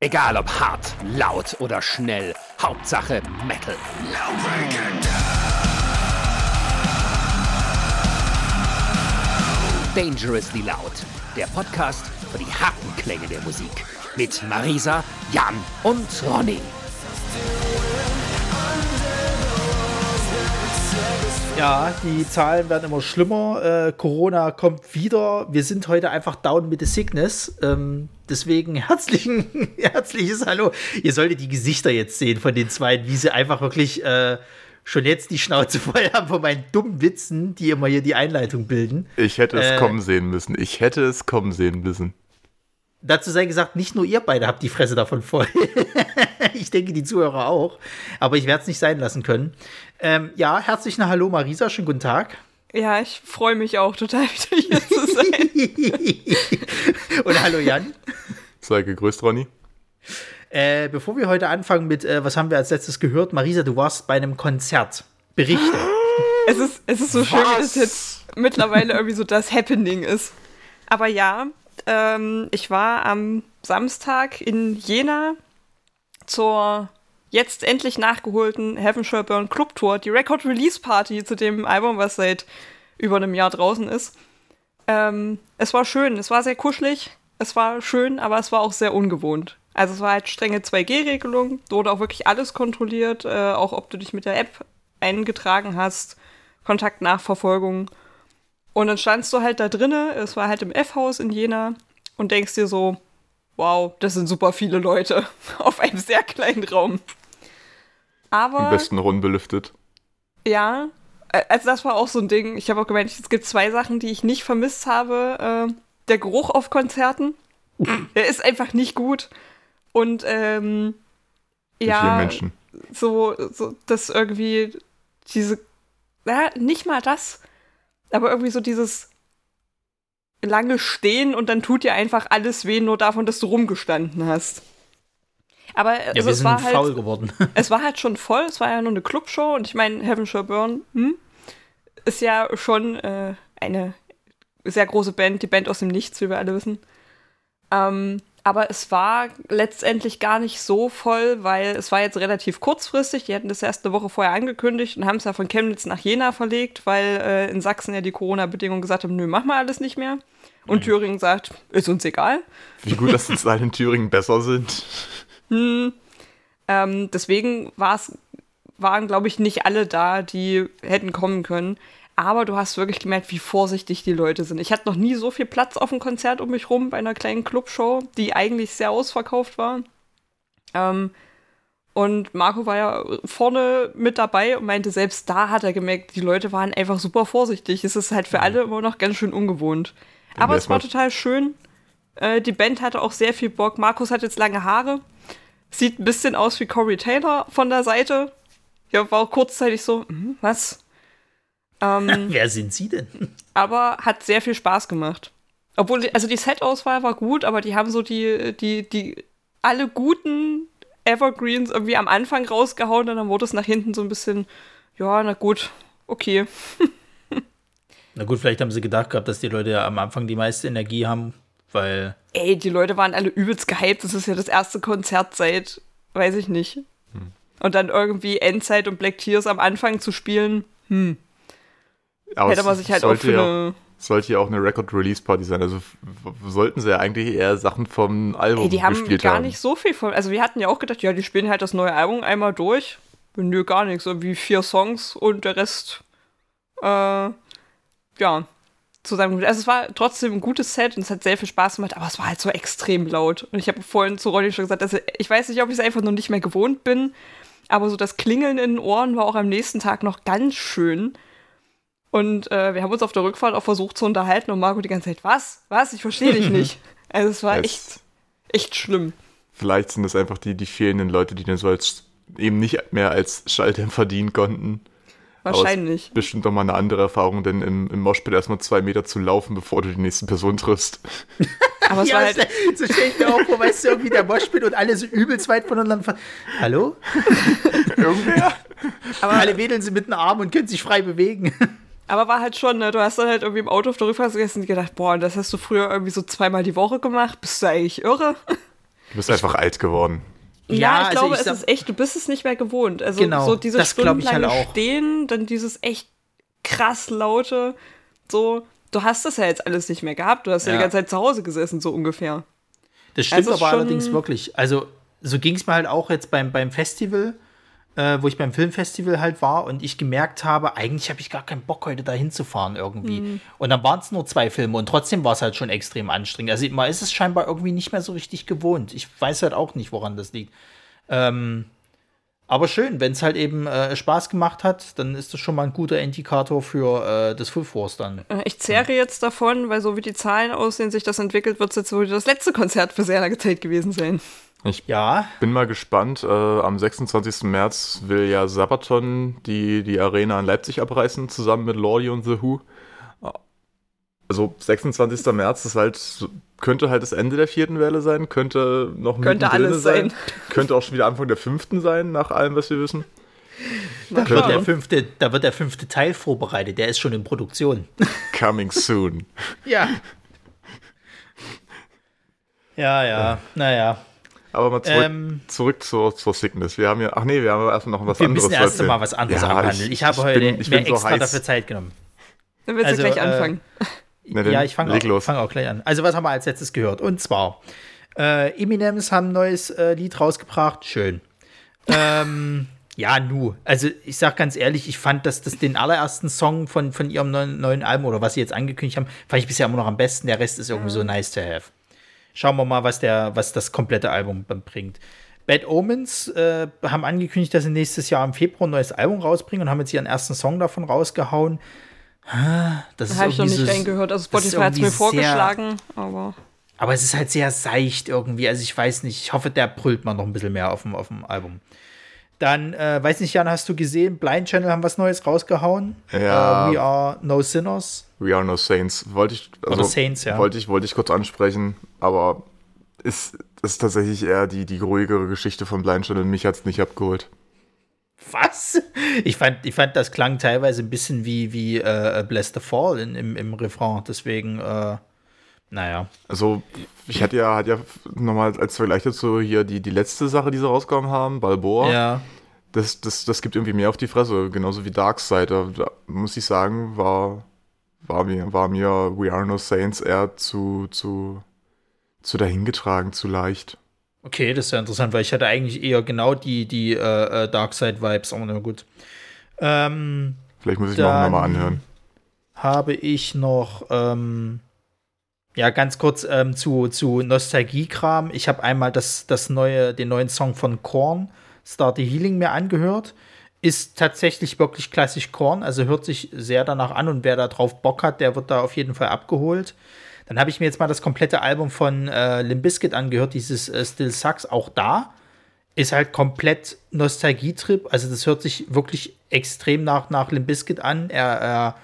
Egal ob hart, laut oder schnell, Hauptsache Metal. Dangerously Loud, der Podcast für die harten Klänge der Musik. Mit Marisa, Jan und Ronny. Ja, die Zahlen werden immer schlimmer. Äh, Corona kommt wieder. Wir sind heute einfach down mit the sickness. Ähm, deswegen herzlichen, herzliches Hallo. Ihr solltet die Gesichter jetzt sehen von den zwei, wie sie einfach wirklich äh, schon jetzt die Schnauze voll haben von meinen dummen Witzen, die immer hier die Einleitung bilden. Ich hätte es äh, kommen sehen müssen. Ich hätte es kommen sehen müssen. Dazu sei gesagt, nicht nur ihr beide habt die Fresse davon voll. ich denke, die Zuhörer auch. Aber ich werde es nicht sein lassen können. Ähm, ja, herzlichen Hallo Marisa, schönen guten Tag. Ja, ich freue mich auch total, wieder hier zu sein. Und hallo Jan. Sei gegrüßt, Ronny. Äh, bevor wir heute anfangen mit, äh, was haben wir als letztes gehört? Marisa, du warst bei einem Konzert. Berichte. Es ist, es ist so was? schön, wie das jetzt mittlerweile irgendwie so das Happening ist. Aber ja, ähm, ich war am Samstag in Jena zur jetzt endlich nachgeholten Heaven Shall Burn Club Tour, die Record Release Party zu dem Album, was seit über einem Jahr draußen ist. Ähm, es war schön, es war sehr kuschelig, es war schön, aber es war auch sehr ungewohnt. Also es war halt strenge 2G-Regelung, wurde auch wirklich alles kontrolliert, äh, auch ob du dich mit der App eingetragen hast, Kontaktnachverfolgung. Und dann standst du halt da drinnen, es war halt im F-Haus in Jena und denkst dir so, wow, das sind super viele Leute auf einem sehr kleinen Raum. Aber. Am besten unbelüftet. Ja, also das war auch so ein Ding. Ich habe auch gemeint, es gibt zwei Sachen, die ich nicht vermisst habe. Äh, der Geruch auf Konzerten, der ist einfach nicht gut. Und ähm, ja, Menschen. so, so, dass irgendwie diese, na, nicht mal das, aber irgendwie so dieses lange stehen und dann tut dir einfach alles weh, nur davon, dass du rumgestanden hast. Aber ja, also, es war halt, geworden. es war halt schon voll, es war ja nur eine Clubshow und ich meine, Heaven Shall Burn hm, ist ja schon äh, eine sehr große Band, die Band aus dem Nichts, wie wir alle wissen. Ähm, aber es war letztendlich gar nicht so voll, weil es war jetzt relativ kurzfristig. Die hatten das erst eine Woche vorher angekündigt und haben es ja von Chemnitz nach Jena verlegt, weil äh, in Sachsen ja die Corona-Bedingungen gesagt haben, nö, mach mal alles nicht mehr. Und. Thüringen sagt, ist uns egal. Wie gut, dass die Zahlen in Thüringen besser sind. Hm, ähm, deswegen waren, glaube ich, nicht alle da, die hätten kommen können. Aber du hast wirklich gemerkt, wie vorsichtig die Leute sind. Ich hatte noch nie so viel Platz auf dem Konzert um mich rum bei einer kleinen Clubshow, die eigentlich sehr ausverkauft war. Ähm, und Marco war ja vorne mit dabei und meinte, selbst da hat er gemerkt, die Leute waren einfach super vorsichtig. Es ist halt für alle immer noch ganz schön ungewohnt. Aber es war total schön. Äh, die Band hatte auch sehr viel Bock. Markus hat jetzt lange Haare. Sieht ein bisschen aus wie Corey Taylor von der Seite. Ja, war auch kurzzeitig so, hm, was? Ähm, Wer sind Sie denn? Aber hat sehr viel Spaß gemacht. Obwohl, also die Set-Auswahl war gut, aber die haben so die, die, die, alle guten Evergreens irgendwie am Anfang rausgehauen und dann wurde es nach hinten so ein bisschen, ja, na gut, okay. na gut, vielleicht haben sie gedacht gehabt, dass die Leute ja am Anfang die meiste Energie haben, weil. Ey, die Leute waren alle übelst gehypt. Das ist ja das erste Konzert seit, weiß ich nicht. Hm. Und dann irgendwie Endzeit und Black Tears am Anfang zu spielen, hm. Aber Hätte man sich halt auch für ja, Sollte ja auch eine Record-Release-Party sein. Also sollten sie ja eigentlich eher Sachen vom Album Ey, die haben gar haben. nicht so viel von. Also wir hatten ja auch gedacht, ja, die spielen halt das neue Album einmal durch. Nö, gar nichts. Irgendwie vier Songs und der Rest, äh, ja, zusammen. Also es war trotzdem ein gutes Set und es hat sehr viel Spaß gemacht, aber es war halt so extrem laut. Und ich habe vorhin zu Ronny schon gesagt, also ich weiß nicht, ob ich es einfach noch nicht mehr gewohnt bin, aber so das Klingeln in den Ohren war auch am nächsten Tag noch ganz schön. Und äh, wir haben uns auf der Rückfahrt auch versucht zu unterhalten und Marco die ganze Zeit, was? Was? Ich verstehe dich nicht. Also es war es echt, echt schlimm. Vielleicht sind das einfach die, die fehlenden Leute, die dann so als, eben nicht mehr als Schalldämpfer dienen konnten. Wahrscheinlich. bestimmt doch mal eine andere Erfahrung, denn im, im Moshpit erstmal zwei Meter zu laufen, bevor du die nächste Person triffst. Aber es ja, war halt so stelle ich mir auch vor, weißt du, irgendwie der Moshpit und alle so übelst weit voneinander. Hallo? Irgendwer? Aber alle wedeln sie mit dem Arm und können sich frei bewegen. Aber war halt schon, ne, du hast dann halt irgendwie im Auto auf der Rückfahrt gegessen und gedacht, boah, das hast du früher irgendwie so zweimal die Woche gemacht, bist du eigentlich irre? Du bist einfach alt geworden. Ja, ja ich also glaube, ich es ist echt, du bist es nicht mehr gewohnt. Also genau, so dieses stundenlange halt Stehen, dann dieses echt krass laute, so, du hast das ja jetzt alles nicht mehr gehabt, du hast ja, ja die ganze Zeit zu Hause gesessen, so ungefähr. Das stimmt also aber allerdings wirklich. Also, so ging es mir halt auch jetzt beim, beim Festival, äh, wo ich beim Filmfestival halt war und ich gemerkt habe, eigentlich habe ich gar keinen Bock, heute da hinzufahren irgendwie. Mhm. Und dann waren es nur zwei Filme und trotzdem war es halt schon extrem anstrengend. Also, man ist es scheinbar irgendwie nicht mehr so richtig gewohnt. Ich weiß halt auch nicht, woran das liegt. Ähm, aber schön, wenn es halt eben äh, Spaß gemacht hat, dann ist das schon mal ein guter Indikator für äh, das Full Force dann. Äh, ich zehre jetzt davon, weil so wie die Zahlen aussehen, sich das entwickelt, wird es jetzt wohl das letzte Konzert für sehr lange Zeit gewesen sein. Ich ja. bin mal gespannt. Äh, am 26. März will ja Sabaton die, die Arena in Leipzig abreißen, zusammen mit Lordi und The Who. Also 26. März ist halt könnte halt das Ende der vierten Welle sein, könnte noch könnte alles sein. sein. Könnte auch schon wieder Anfang der fünften sein, nach allem, was wir wissen. Da wird, der fünfte, da wird der fünfte Teil vorbereitet, der ist schon in Produktion. Coming soon. ja. Ja, ja, naja. Aber mal zurück, ähm, zurück zur, zur Sickness. Wir haben ja, ach nee, wir haben erstmal noch was wir anderes. Wir müssen erst mal was anderes ja, abhandeln. Ich, ich habe ich heute bin, mir extra so dafür Zeit genommen. Dann willst also, du gleich anfangen. Äh, ja, ich fange auch, fang auch, gleich an. Also, was haben wir als letztes gehört? Und zwar, äh, Eminems haben ein neues äh, Lied rausgebracht. Schön. ähm, ja, nu. Also, ich sag ganz ehrlich, ich fand, dass das den allerersten Song von, von ihrem neuen, neuen Album oder was sie jetzt angekündigt haben, fand ich bisher immer noch am besten. Der Rest ist irgendwie so nice to have. Schauen wir mal, was, der, was das komplette Album bringt. Bad Omens äh, haben angekündigt, dass sie nächstes Jahr im Februar ein neues Album rausbringen und haben jetzt ihren ersten Song davon rausgehauen. Das habe ich noch nicht reingehört. Also Spotify hat es mir vorgeschlagen, aber. Aber es ist halt sehr seicht irgendwie. Also ich weiß nicht. Ich hoffe, der brüllt mal noch ein bisschen mehr auf dem, auf dem Album. Dann, äh, weiß nicht, Jan, hast du gesehen? Blind Channel haben was Neues rausgehauen. Ja. Uh, We Are No Sinners. We Are No Saints. Wollte ich, also, Oder Saints, ja. Wollte ich, wollte ich kurz ansprechen, aber ist, ist tatsächlich eher die, die ruhigere Geschichte von Blind Channel. Mich hat es nicht abgeholt. Was? Ich fand, ich fand, das klang teilweise ein bisschen wie, wie äh, Bless the Fall in, im, im Refrain. Deswegen, äh, naja. Also, ich hatte ja, hatte ja nochmal als Vergleich dazu hier die, die letzte Sache, die sie rausgekommen haben, Balboa. Ja. Das, das, das gibt irgendwie mehr auf die Fresse, genauso wie Darkseid. Da, da muss ich sagen, war, war, mir, war mir We Are No Saints eher zu, zu, zu dahingetragen, zu leicht. Okay, das ist ja interessant, weil ich hatte eigentlich eher genau die, die äh, äh Darkseid-Vibes, aber na gut. Ähm, Vielleicht muss ich mir auch nochmal anhören. Habe ich noch, ähm, ja, ganz kurz ähm, zu, zu Nostalgie-Kram. Ich habe einmal das, das neue, den neuen Song von Korn, Start the Healing, mir angehört. Ist tatsächlich wirklich klassisch Korn, also hört sich sehr danach an und wer da drauf Bock hat, der wird da auf jeden Fall abgeholt. Dann habe ich mir jetzt mal das komplette Album von äh, Limp angehört, dieses äh, Still Sucks. Auch da ist halt komplett Nostalgietrip. Also das hört sich wirklich extrem nach, nach Limp an. Er, er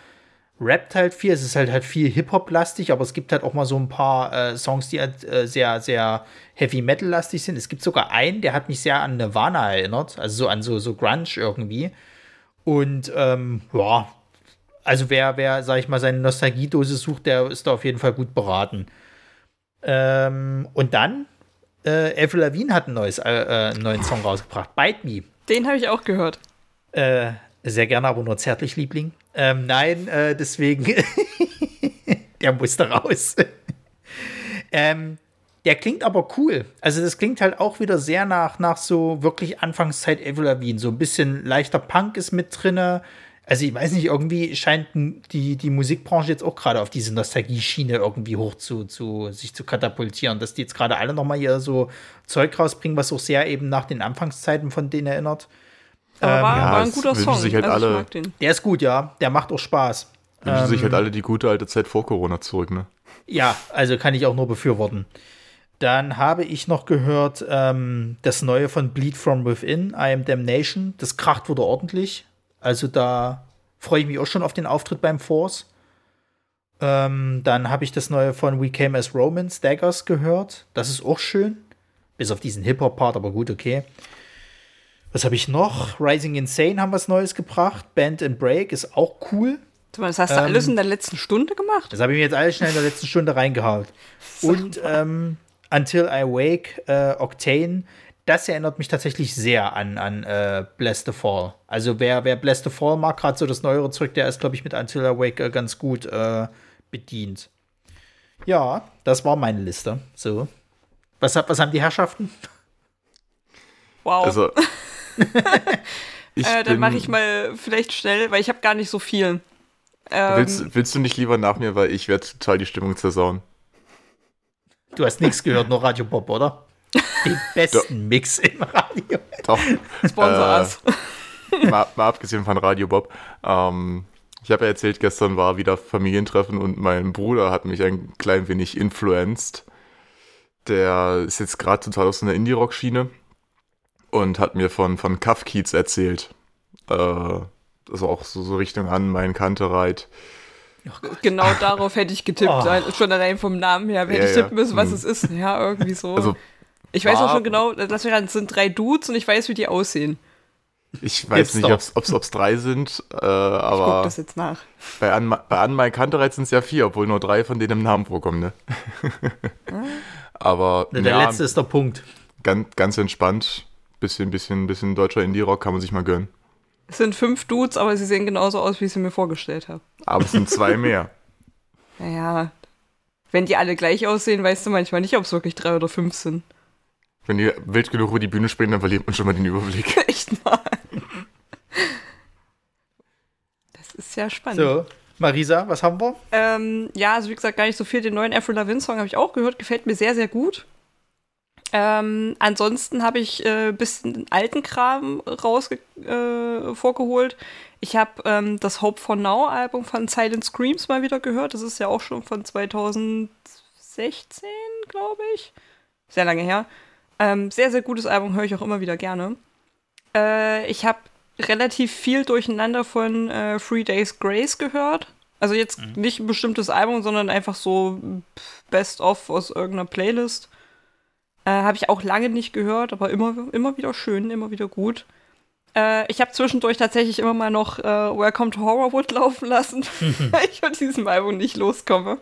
rappt halt viel. Es ist halt halt viel Hip-Hop-lastig, aber es gibt halt auch mal so ein paar äh, Songs, die halt äh, sehr, sehr Heavy-Metal-lastig sind. Es gibt sogar einen, der hat mich sehr an Nirvana erinnert. Also so an so, so Grunge irgendwie. Und ähm, ja, also wer, wer, sag ich mal, seine Nostalgiedose sucht, der ist da auf jeden Fall gut beraten. Ähm, und dann, äh, Avril Lavigne hat ein neues, äh, äh, einen neuen Song rausgebracht, Bite Me. Den habe ich auch gehört. Äh, sehr gerne, aber nur zärtlich, Liebling. Ähm, nein, äh, deswegen, der musste raus. ähm, der klingt aber cool. Also das klingt halt auch wieder sehr nach, nach so wirklich Anfangszeit Avril Lavigne. So ein bisschen leichter Punk ist mit drinne also ich weiß nicht, irgendwie scheint die, die Musikbranche jetzt auch gerade auf diese Nostalgie-Schiene irgendwie hoch zu, zu sich zu katapultieren, dass die jetzt gerade alle noch mal hier so Zeug rausbringen, was auch sehr eben nach den Anfangszeiten von denen erinnert. Aber war, ähm, ja, war ein guter Song. Sich halt also alle, Der ist gut, ja. Der macht auch Spaß. Wünschen ähm, sich halt alle die gute alte Zeit vor Corona zurück, ne? Ja, also kann ich auch nur befürworten. Dann habe ich noch gehört, ähm, das neue von Bleed From Within, I Am Damnation. Das kracht wurde ordentlich. Also da freue ich mich auch schon auf den Auftritt beim Force. Ähm, dann habe ich das neue von We Came as Romans, Daggers, gehört. Das ist auch schön. Bis auf diesen Hip-Hop-Part, aber gut, okay. Was habe ich noch? Rising Insane haben was Neues gebracht. Band and Break ist auch cool. Das hast du ähm, alles in der letzten Stunde gemacht? Das habe ich mir jetzt alles schnell in der letzten Stunde reingehaut. Und ähm, Until I Wake, äh, Octane, das erinnert mich tatsächlich sehr an, an äh, Bless the Fall. Also wer, wer Bless the Fall mag, gerade so das neuere Zeug, der ist, glaube ich, mit Until I Wake äh, ganz gut äh, bedient. Ja, das war meine Liste. So. Was, was haben die Herrschaften? Wow. Also, ich äh, dann mache ich mal vielleicht schnell, weil ich habe gar nicht so viel. Ähm, willst, willst du nicht lieber nach mir, weil ich werde total die Stimmung zersauen. Du hast nichts gehört, nur Radio Bob, oder? Den besten Mix im Radio. Doch. Sponsor äh, mal, mal, abgesehen von Radio Bob. Ähm, ich habe ja erzählt, gestern war wieder Familientreffen und mein Bruder hat mich ein klein wenig influenced. Der ist jetzt gerade total aus einer Indie-Rock-Schiene und hat mir von, von Cuff Keats erzählt. Äh, also auch so, so Richtung an, mein Kantereit. Oh genau darauf hätte ich getippt, oh. schon allein vom Namen her hätte ja, ich tippen müssen, was hm. es ist. Ja, irgendwie so. Also, ich weiß auch schon genau, das sind drei Dudes und ich weiß, wie die aussehen. Ich weiß jetzt nicht, ob es drei sind, äh, aber. Ich guck das jetzt nach. Bei An, bei An My Kantereit sind es ja vier, obwohl nur drei von denen im Namen vorkommen, ne? Hm. aber. Der ja, letzte ist der Punkt. Ganz, ganz entspannt. Bisschen, bisschen, bisschen deutscher Indie-Rock kann man sich mal gönnen. Es sind fünf Dudes, aber sie sehen genauso aus, wie ich sie mir vorgestellt habe. Aber es sind zwei mehr. naja, wenn die alle gleich aussehen, weißt du manchmal nicht, ob es wirklich drei oder fünf sind. Wenn die wild genug über die Bühne springen, dann verliert man schon mal den Überblick. Echt mal. Das ist ja spannend. So, Marisa, was haben wir? Ähm, ja, also wie gesagt, gar nicht so viel. Den neuen Avril Lavigne Song habe ich auch gehört. Gefällt mir sehr, sehr gut. Ähm, ansonsten habe ich ein äh, bisschen alten Kram raus äh, vorgeholt. Ich habe ähm, das Hope for Now Album von Silent Screams mal wieder gehört. Das ist ja auch schon von 2016, glaube ich. Sehr lange her. Ähm, sehr, sehr gutes Album, höre ich auch immer wieder gerne. Äh, ich habe relativ viel durcheinander von äh, Three Days Grace gehört. Also jetzt mhm. nicht ein bestimmtes Album, sondern einfach so Best-of aus irgendeiner Playlist. Äh, habe ich auch lange nicht gehört, aber immer, immer wieder schön, immer wieder gut. Äh, ich habe zwischendurch tatsächlich immer mal noch äh, Welcome to Horrorwood laufen lassen, weil ich von diesem Album nicht loskomme.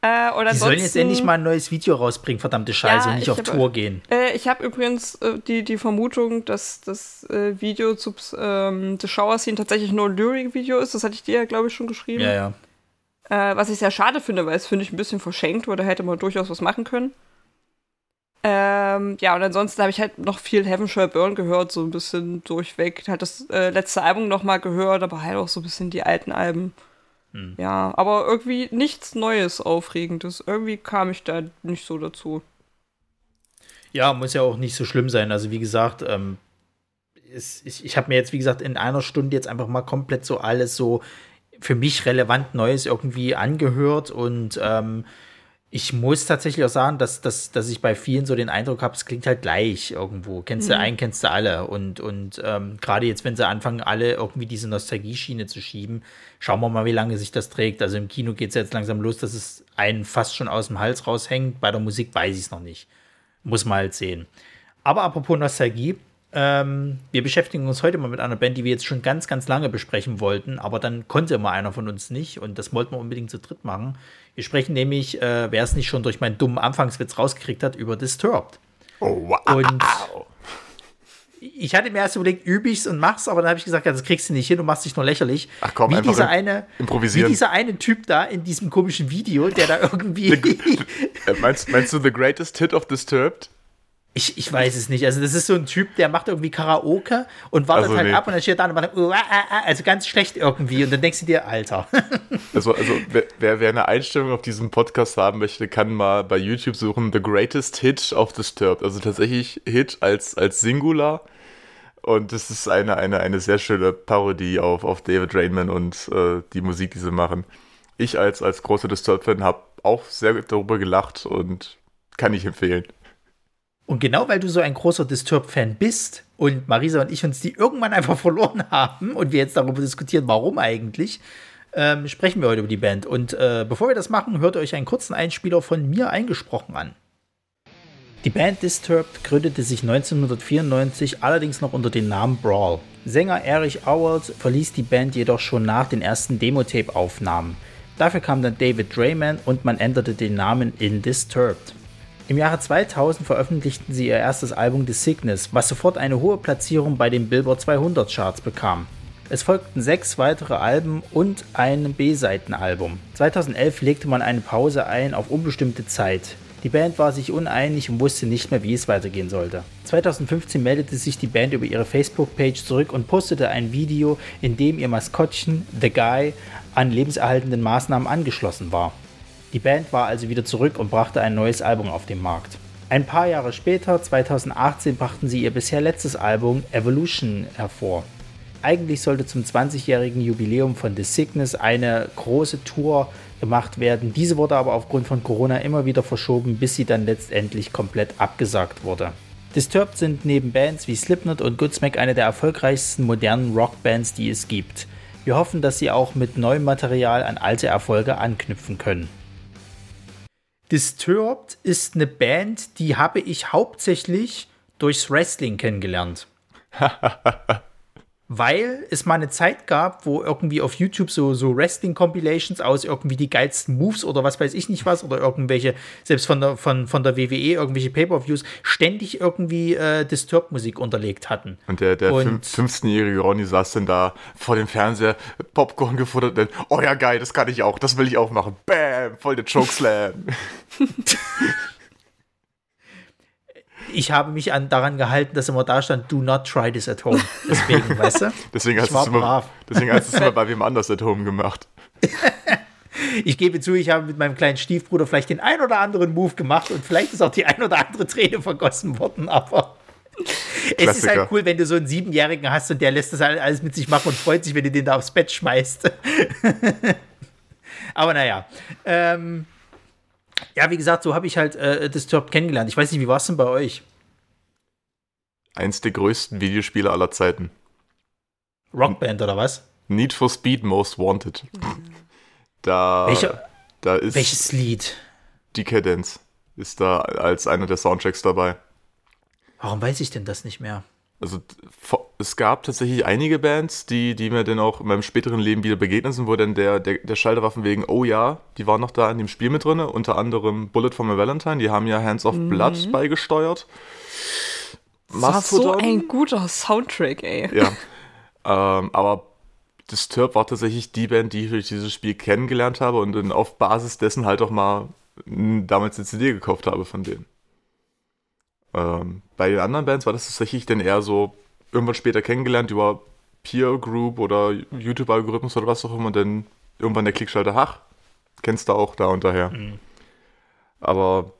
Äh, oder die sollen jetzt endlich mal ein neues Video rausbringen, verdammte Scheiße, ja, und nicht auf hab, Tour gehen. Äh, ich habe übrigens äh, die, die Vermutung, dass das äh, Video zu ähm, The Shower Scene tatsächlich nur ein Lyric-Video ist. Das hatte ich dir ja, glaube ich, schon geschrieben. Ja, ja. Äh, was ich sehr schade finde, weil es finde ich ein bisschen verschenkt, weil da hätte man durchaus was machen können. Ähm, ja, und ansonsten habe ich halt noch viel Heaven Shall Burn gehört, so ein bisschen durchweg. Halt das äh, letzte Album noch mal gehört, aber halt auch so ein bisschen die alten Alben. Hm. Ja, aber irgendwie nichts Neues, Aufregendes. Irgendwie kam ich da nicht so dazu. Ja, muss ja auch nicht so schlimm sein. Also, wie gesagt, ähm, ist, ich, ich habe mir jetzt, wie gesagt, in einer Stunde jetzt einfach mal komplett so alles so für mich relevant Neues irgendwie angehört und ähm, ich muss tatsächlich auch sagen, dass, dass, dass ich bei vielen so den Eindruck habe, es klingt halt gleich irgendwo. Kennst mhm. du einen, kennst du alle. Und, und ähm, gerade jetzt, wenn sie anfangen, alle irgendwie diese Nostalgie-Schiene zu schieben, schauen wir mal, wie lange sich das trägt. Also im Kino geht es jetzt langsam los, dass es einen fast schon aus dem Hals raushängt. Bei der Musik weiß ich es noch nicht. Muss man halt sehen. Aber apropos Nostalgie, ähm, wir beschäftigen uns heute mal mit einer Band, die wir jetzt schon ganz, ganz lange besprechen wollten, aber dann konnte immer einer von uns nicht und das wollten wir unbedingt zu dritt machen. Wir sprechen nämlich, äh, wer es nicht schon durch meinen dummen Anfangswitz rausgekriegt hat, über Disturbed. Oh, wow. Und ich hatte mir erst überlegt, übe ich's und mach's, aber dann habe ich gesagt, ja, das kriegst du nicht hin, du machst dich nur lächerlich. Ach komm, wie dieser eine, improvisieren. Wie dieser eine Typ da in diesem komischen Video, der da irgendwie. Äh, meinst, meinst du The Greatest Hit of Disturbed? Ich, ich weiß es nicht. Also, das ist so ein Typ, der macht irgendwie Karaoke und wartet also, halt nee. ab und dann steht da und macht, uh, uh, uh, also ganz schlecht irgendwie. Und dann denkst du dir, Alter. Also, also wer, wer eine Einstellung auf diesem Podcast haben möchte, kann mal bei YouTube suchen: The Greatest Hit of Disturbed. Also tatsächlich Hit als, als Singular. Und das ist eine, eine, eine sehr schöne Parodie auf, auf David Rainman und äh, die Musik, die sie machen. Ich als, als großer Disturbed-Fan habe auch sehr darüber gelacht und kann ich empfehlen. Und genau weil du so ein großer Disturb-Fan bist und Marisa und ich uns die irgendwann einfach verloren haben und wir jetzt darüber diskutieren, warum eigentlich, ähm, sprechen wir heute über die Band. Und äh, bevor wir das machen, hört euch einen kurzen Einspieler von mir eingesprochen an. Die Band Disturbed gründete sich 1994 allerdings noch unter dem Namen Brawl. Sänger Erich Owers verließ die Band jedoch schon nach den ersten Demo-Tape-Aufnahmen. Dafür kam dann David Drayman und man änderte den Namen in Disturbed. Im Jahre 2000 veröffentlichten sie ihr erstes Album The Sickness, was sofort eine hohe Platzierung bei den Billboard 200 Charts bekam. Es folgten sechs weitere Alben und ein B-Seitenalbum. 2011 legte man eine Pause ein auf unbestimmte Zeit. Die Band war sich uneinig und wusste nicht mehr, wie es weitergehen sollte. 2015 meldete sich die Band über ihre Facebook-Page zurück und postete ein Video, in dem ihr Maskottchen The Guy an lebenserhaltenden Maßnahmen angeschlossen war. Die Band war also wieder zurück und brachte ein neues Album auf den Markt. Ein paar Jahre später, 2018, brachten sie ihr bisher letztes Album Evolution hervor. Eigentlich sollte zum 20-jährigen Jubiläum von The Sickness eine große Tour gemacht werden. Diese wurde aber aufgrund von Corona immer wieder verschoben, bis sie dann letztendlich komplett abgesagt wurde. Disturbed sind neben Bands wie Slipknot und Goodsmack eine der erfolgreichsten modernen Rockbands, die es gibt. Wir hoffen, dass sie auch mit neuem Material an alte Erfolge anknüpfen können. Disturbed ist eine Band, die habe ich hauptsächlich durchs Wrestling kennengelernt. weil es mal eine Zeit gab, wo irgendwie auf YouTube so, so Wrestling-Compilations aus irgendwie die geilsten Moves oder was weiß ich nicht was oder irgendwelche, selbst von der, von, von der WWE, irgendwelche Pay-Per-Views, ständig irgendwie äh, Disturbed-Musik unterlegt hatten. Und der, der 15-jährige Ronny saß dann da vor dem Fernseher, Popcorn gefuttert und oh ja geil, das kann ich auch, das will ich auch machen. Bam, voll der Chokeslam. ich habe mich an, daran gehalten, dass immer da stand, do not try this at home. Deswegen, weißt du? Deswegen hast du es immer, deswegen hast du es immer bei wem anders at home gemacht. ich gebe zu, ich habe mit meinem kleinen Stiefbruder vielleicht den ein oder anderen Move gemacht und vielleicht ist auch die ein oder andere Träne vergossen worden, aber es ist halt cool, wenn du so einen Siebenjährigen hast und der lässt das alles mit sich machen und freut sich, wenn du den da aufs Bett schmeißt. aber naja. Ähm, ja, wie gesagt, so habe ich halt äh, Disturbed kennengelernt. Ich weiß nicht, wie war es denn bei euch? Eins der größten Videospiele aller Zeiten. Rockband oder was? Need for Speed Most Wanted. Da, Welcher, da ist welches Lied? Decadence ist da als einer der Soundtracks dabei. Warum weiß ich denn das nicht mehr? Also es gab tatsächlich einige Bands, die, die mir dann auch in meinem späteren Leben wieder begegnet sind, wo dann der, der, der Schalter war von wegen, oh ja, die waren noch da in dem Spiel mit drin, unter anderem Bullet for my Valentine, die haben ja Hands of mhm. Blood beigesteuert. Das war so ein guter Soundtrack, ey. Ja. ähm, aber Disturb war tatsächlich die Band, die ich durch dieses Spiel kennengelernt habe und dann auf Basis dessen halt auch mal damals eine CD gekauft habe von denen. Ähm, bei den anderen Bands war das tatsächlich dann eher so irgendwann später kennengelernt über Peer Group oder YouTube-Algorithmus oder was auch immer, denn irgendwann der Klickschalter, ach, kennst du auch da und daher. Mhm. Aber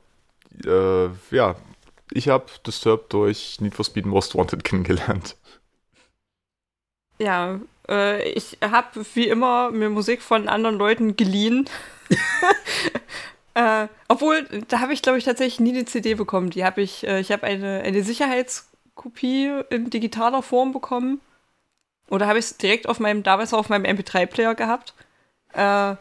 äh, ja, ich habe Disturbed durch Need for Speed Most Wanted kennengelernt. Ja, äh, ich habe wie immer mir Musik von anderen Leuten geliehen. Äh, obwohl, da habe ich, glaube ich, tatsächlich nie eine CD bekommen. Die habe ich, äh, ich habe eine, eine Sicherheitskopie in digitaler Form bekommen. Oder habe ich es direkt auf meinem, damals auf meinem MP3-Player gehabt. Äh,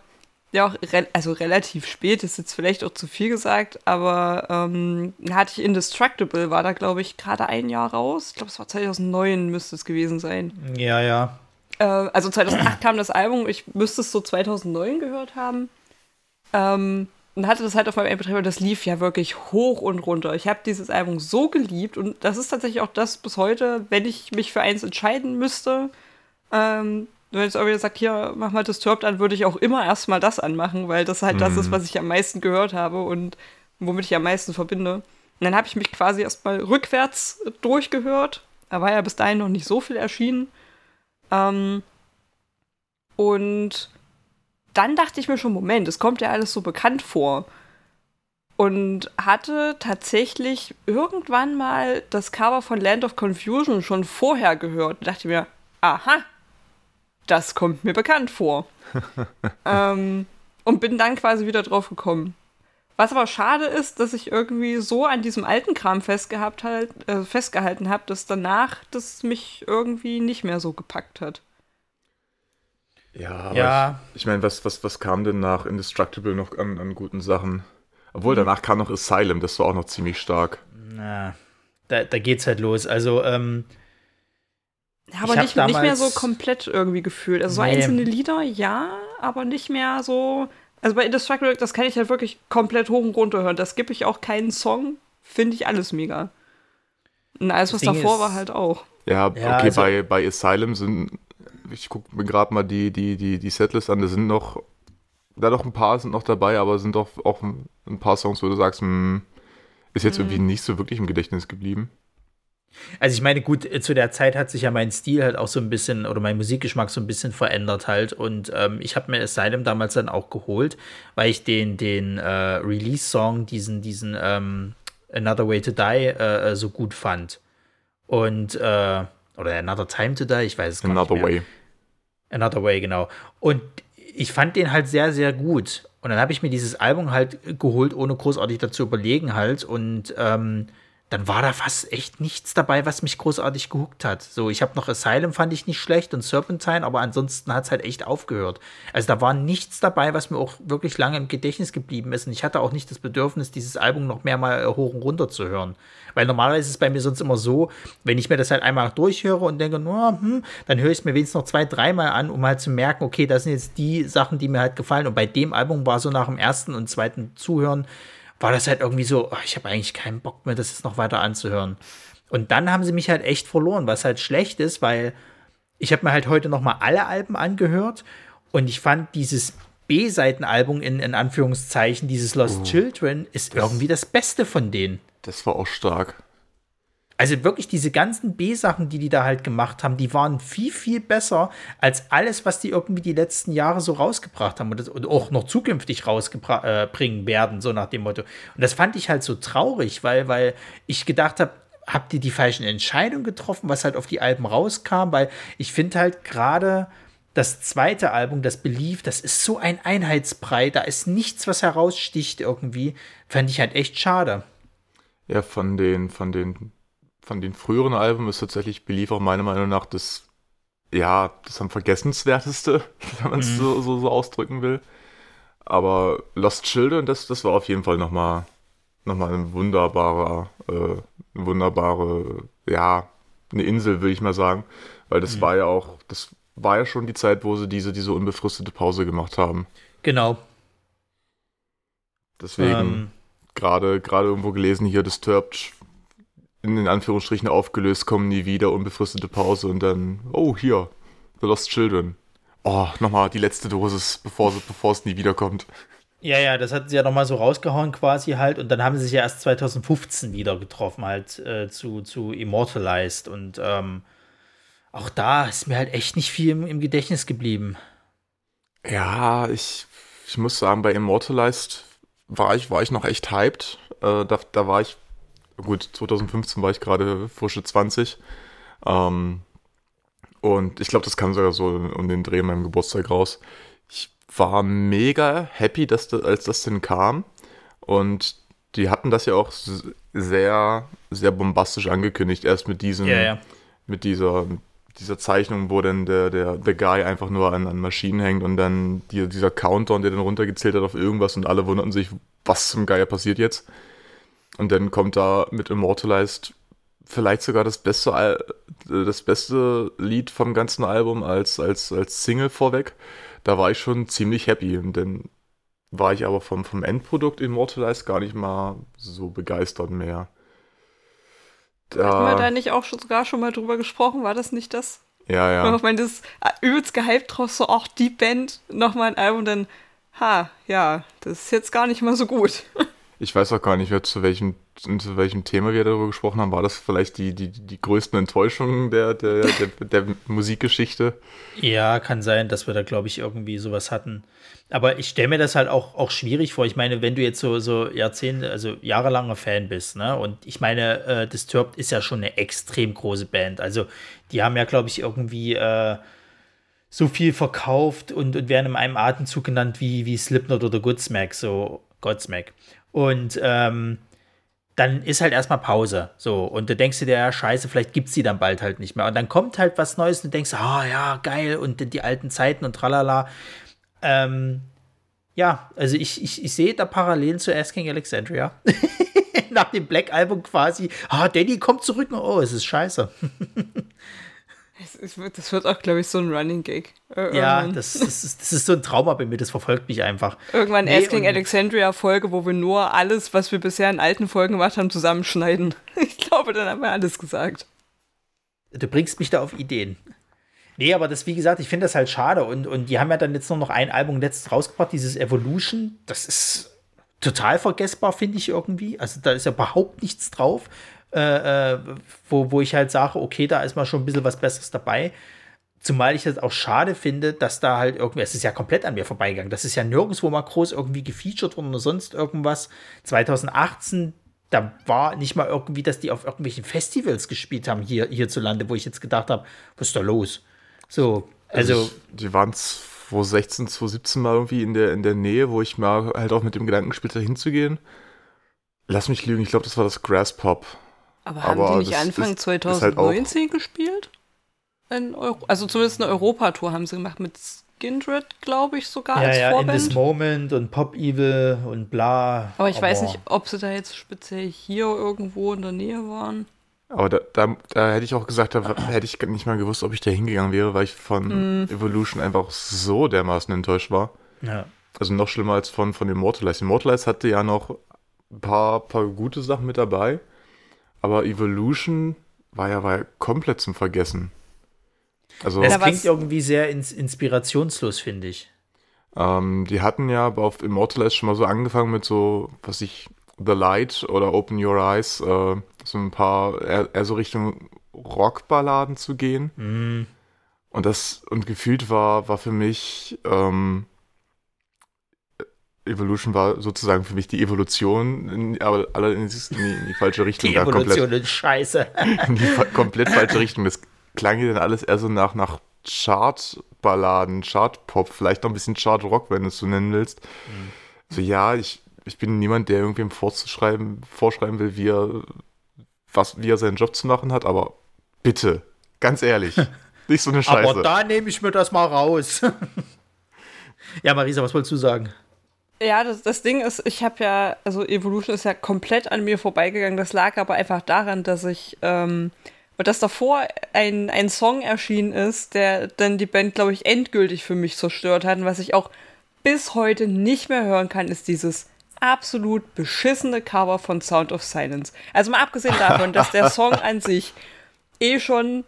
ja, auch re also relativ spät, ist jetzt vielleicht auch zu viel gesagt, aber ähm, hatte ich Indestructible, war da, glaube ich, gerade ein Jahr raus. Ich glaube, es war 2009, müsste es gewesen sein. Ja, ja. Äh, also 2008 kam das Album, ich müsste es so 2009 gehört haben. Ähm, und hatte das halt auf meinem MP3 und das lief ja wirklich hoch und runter. Ich habe dieses Album so geliebt und das ist tatsächlich auch das bis heute, wenn ich mich für eins entscheiden müsste. Ähm, wenn jetzt irgendwie sagt, hier, mach mal Disturbed an, würde ich auch immer erstmal das anmachen, weil das halt mhm. das ist, mhm. was ich am meisten gehört habe und womit ich am meisten verbinde. Und dann habe ich mich quasi erstmal rückwärts durchgehört. Da war ja bis dahin noch nicht so viel erschienen. Ähm, und dann dachte ich mir schon, Moment, es kommt ja alles so bekannt vor. Und hatte tatsächlich irgendwann mal das Cover von Land of Confusion schon vorher gehört und dachte mir, aha, das kommt mir bekannt vor. ähm, und bin dann quasi wieder drauf gekommen. Was aber schade ist, dass ich irgendwie so an diesem alten Kram festgehabt halt, äh, festgehalten habe, dass danach das mich irgendwie nicht mehr so gepackt hat. Ja, ja. ich, ich meine, was, was, was kam denn nach Indestructible noch an, an guten Sachen? Obwohl, hm. danach kam noch Asylum, das war auch noch ziemlich stark. Na, da, da geht's halt los. Also, ähm, ja, aber nicht, nicht mehr so komplett irgendwie gefühlt. Also so nee. einzelne Lieder, ja, aber nicht mehr so Also bei Indestructible, das kann ich halt wirklich komplett hoch und runter hören. Da skippe ich auch keinen Song. Finde ich alles mega. Und alles, was davor war, halt auch. Ja, ja okay, also bei, bei Asylum sind, ich gucke mir gerade mal die, die, die, die Setlist an, da sind noch, da doch ein paar sind noch dabei, aber sind doch auch ein paar Songs, wo du sagst, mh, hm, ist jetzt mhm. irgendwie nicht so wirklich im Gedächtnis geblieben. Also ich meine, gut, zu der Zeit hat sich ja mein Stil halt auch so ein bisschen oder mein Musikgeschmack so ein bisschen verändert halt und ähm, ich habe mir Asylum damals dann auch geholt, weil ich den, den äh, Release-Song, diesen, diesen ähm, Another Way to Die äh, äh so gut fand. Und, äh, oder Another Time to Die, ich weiß es gar Another nicht mehr. Way. Another Way, genau. Und ich fand den halt sehr, sehr gut. Und dann habe ich mir dieses Album halt geholt, ohne großartig dazu überlegen halt und ähm, dann war da fast echt nichts dabei, was mich großartig gehuckt hat. So, ich habe noch Asylum fand ich nicht schlecht und Serpentine, aber ansonsten hat es halt echt aufgehört. Also da war nichts dabei, was mir auch wirklich lange im Gedächtnis geblieben ist und ich hatte auch nicht das Bedürfnis, dieses Album noch mehr mal hoch und runter zu hören. Weil normalerweise ist es bei mir sonst immer so, wenn ich mir das halt einmal durchhöre und denke, no, hm, dann höre ich es mir wenigstens noch zwei, dreimal an, um halt zu merken, okay, das sind jetzt die Sachen, die mir halt gefallen. Und bei dem Album war so nach dem ersten und zweiten Zuhören, war das halt irgendwie so, oh, ich habe eigentlich keinen Bock mehr, das jetzt noch weiter anzuhören. Und dann haben sie mich halt echt verloren, was halt schlecht ist, weil ich habe mir halt heute noch mal alle Alben angehört und ich fand dieses B-Seitenalbum in, in Anführungszeichen, dieses Lost oh, Children, ist das, irgendwie das Beste von denen. Das war auch stark. Also wirklich diese ganzen B-Sachen, die die da halt gemacht haben, die waren viel, viel besser als alles, was die irgendwie die letzten Jahre so rausgebracht haben und, das, und auch noch zukünftig rausbringen äh, werden, so nach dem Motto. Und das fand ich halt so traurig, weil, weil ich gedacht habe, habt ihr die falschen Entscheidungen getroffen, was halt auf die Alben rauskam, weil ich finde halt gerade das zweite Album, das Belief, das ist so ein Einheitsbrei, da ist nichts, was heraussticht irgendwie. Fand ich halt echt schade. Ja, von den, von den von den früheren Alben ist tatsächlich Belief auch meiner Meinung nach das, ja, das am vergessenswerteste, wenn man es mhm. so, so, so, ausdrücken will. Aber Lost Children, das, das war auf jeden Fall nochmal noch mal ein wunderbarer, äh, eine wunderbare, ja, eine Insel, würde ich mal sagen. Weil das mhm. war ja auch, das war ja schon die Zeit, wo sie diese, diese unbefristete Pause gemacht haben. Genau. Deswegen, ähm. gerade gerade irgendwo gelesen, hier Disturbed in den Anführungsstrichen aufgelöst, kommen nie wieder, unbefristete Pause und dann, oh, hier, The Lost Children. Oh, nochmal die letzte Dosis, bevor, es nie wiederkommt. Ja, ja, das hat sie ja nochmal so rausgehauen quasi halt und dann haben sie sich ja erst 2015 wieder getroffen halt äh, zu, zu Immortalized und ähm, auch da ist mir halt echt nicht viel im, im Gedächtnis geblieben. Ja, ich, ich muss sagen, bei Immortalized war ich, war ich noch echt hyped. Äh, da, da war ich gut, 2015 war ich gerade frische 20. Ähm, und ich glaube, das kam sogar so um den Dreh meinem Geburtstag raus. Ich war mega happy, dass das, als das denn kam. Und die hatten das ja auch sehr, sehr bombastisch angekündigt. Erst mit diesem, ja, ja. mit dieser, dieser Zeichnung, wo dann der, der, der Guy einfach nur an, an Maschinen hängt und dann die, dieser Countdown, der dann runtergezählt hat auf irgendwas und alle wunderten sich, was zum Geier passiert jetzt. Und dann kommt da mit Immortalized vielleicht sogar das beste, das beste Lied vom ganzen Album als, als, als Single vorweg. Da war ich schon ziemlich happy. Und dann war ich aber vom, vom Endprodukt Immortalized gar nicht mal so begeistert mehr. Da, Hatten wir da nicht auch schon, sogar schon mal drüber gesprochen? War das nicht das? Ja, ja. Ich meine, das ist übelst gehypt drauf, so auch die Band nochmal ein Album, dann, ha, ja, das ist jetzt gar nicht mal so gut. ich weiß auch gar nicht mehr, zu welchem, zu welchem Thema wir darüber gesprochen haben. War das vielleicht die, die, die größten Enttäuschungen der, der, der, der Musikgeschichte? Ja, kann sein, dass wir da, glaube ich, irgendwie sowas hatten. Aber ich stelle mir das halt auch, auch schwierig vor. Ich meine, wenn du jetzt so, so Jahrzehnte, also jahrelanger Fan bist, ne? Und ich meine, äh, Disturbed ist ja schon eine extrem große Band. Also, die haben ja, glaube ich, irgendwie äh, so viel verkauft und, und werden in einem Atemzug genannt wie, wie Slipknot oder Goodsmack, so Godsmack. Und ähm, dann ist halt erstmal Pause. So, und du denkst dir, ja, scheiße, vielleicht gibt es die dann bald halt nicht mehr. Und dann kommt halt was Neues und du denkst, ah, oh, ja, geil, und die alten Zeiten und tralala. Ähm, ja, also ich, ich, ich sehe da Parallelen zu Asking Alexandria. Nach dem Black Album quasi, ah, Danny kommt zurück. Oh, es ist scheiße. Das wird auch, glaube ich, so ein Running Gag. Äh, ja, das, das, ist, das ist so ein Trauma bei mir, das verfolgt mich einfach. Irgendwann nee, Asking Alexandria Folge, wo wir nur alles, was wir bisher in alten Folgen gemacht haben, zusammenschneiden. Ich glaube, dann haben wir alles gesagt. Du bringst mich da auf Ideen. Nee, aber das, wie gesagt, ich finde das halt schade. Und, und die haben ja dann jetzt nur noch ein Album letztes rausgebracht, dieses Evolution. Das ist total vergessbar, finde ich irgendwie. Also da ist ja überhaupt nichts drauf, äh, äh, wo, wo ich halt sage, okay, da ist mal schon ein bisschen was Besseres dabei. Zumal ich das auch schade finde, dass da halt irgendwie, es ist ja komplett an mir vorbeigegangen. Das ist ja nirgendwo mal groß irgendwie gefeatured worden oder sonst irgendwas. 2018 da war nicht mal irgendwie, dass die auf irgendwelchen Festivals gespielt haben hier hierzulande, wo ich jetzt gedacht habe, was ist da los? So, also. also die waren 2016, 2017 mal irgendwie in der, in der Nähe, wo ich mal halt auch mit dem Gedanken spielte, hinzugehen. Lass mich lügen, ich glaube, das war das Grass Pop. Aber haben Aber die nicht Anfang ist, 2019 ist halt gespielt? also zumindest eine Europatour haben sie gemacht mit Skindred, glaube ich, sogar ja, als ja, Vorband. In This Moment und Pop Evil und bla. Aber ich Aber weiß nicht, ob sie da jetzt speziell hier irgendwo in der Nähe waren. Aber da, da, da hätte ich auch gesagt, da hätte ich nicht mal gewusst, ob ich da hingegangen wäre, weil ich von mm. Evolution einfach so dermaßen enttäuscht war. Ja. Also noch schlimmer als von, von Immortalize. Immortalize hatte ja noch ein paar, paar gute Sachen mit dabei, aber Evolution war ja, war ja komplett zum Vergessen. Also, es klingt irgendwie sehr ins inspirationslos, finde ich. Ähm, die hatten ja auf Immortalize schon mal so angefangen mit so, was ich, The Light oder Open Your Eyes, äh, so ein paar, eher, eher so Richtung Rockballaden zu gehen. Mm. Und das, und gefühlt war, war für mich, ähm, Evolution war sozusagen für mich die Evolution, aber allerdings in die, in die falsche Richtung. Die Evolution ist scheiße. In die komplett falsche Richtung. Das klang ja dann alles eher so nach, nach Chartballaden, Chartpop, vielleicht noch ein bisschen Chartrock, wenn du es so nennen willst. Mhm. So, ja, ich, ich bin niemand, der irgendwem vorzuschreiben, vorschreiben will, wie er, was, wie er seinen Job zu machen hat, aber bitte, ganz ehrlich, nicht so eine Scheiße. Aber da nehme ich mir das mal raus. ja, Marisa, was wolltest du sagen? Ja, das, das Ding ist, ich habe ja, also Evolution ist ja komplett an mir vorbeigegangen. Das lag aber einfach daran, dass ich ähm, und dass davor ein, ein Song erschienen ist, der dann die Band, glaube ich, endgültig für mich zerstört hat. Und was ich auch bis heute nicht mehr hören kann, ist dieses absolut beschissene Cover von Sound of Silence. Also mal abgesehen davon, dass der Song an sich eh schon.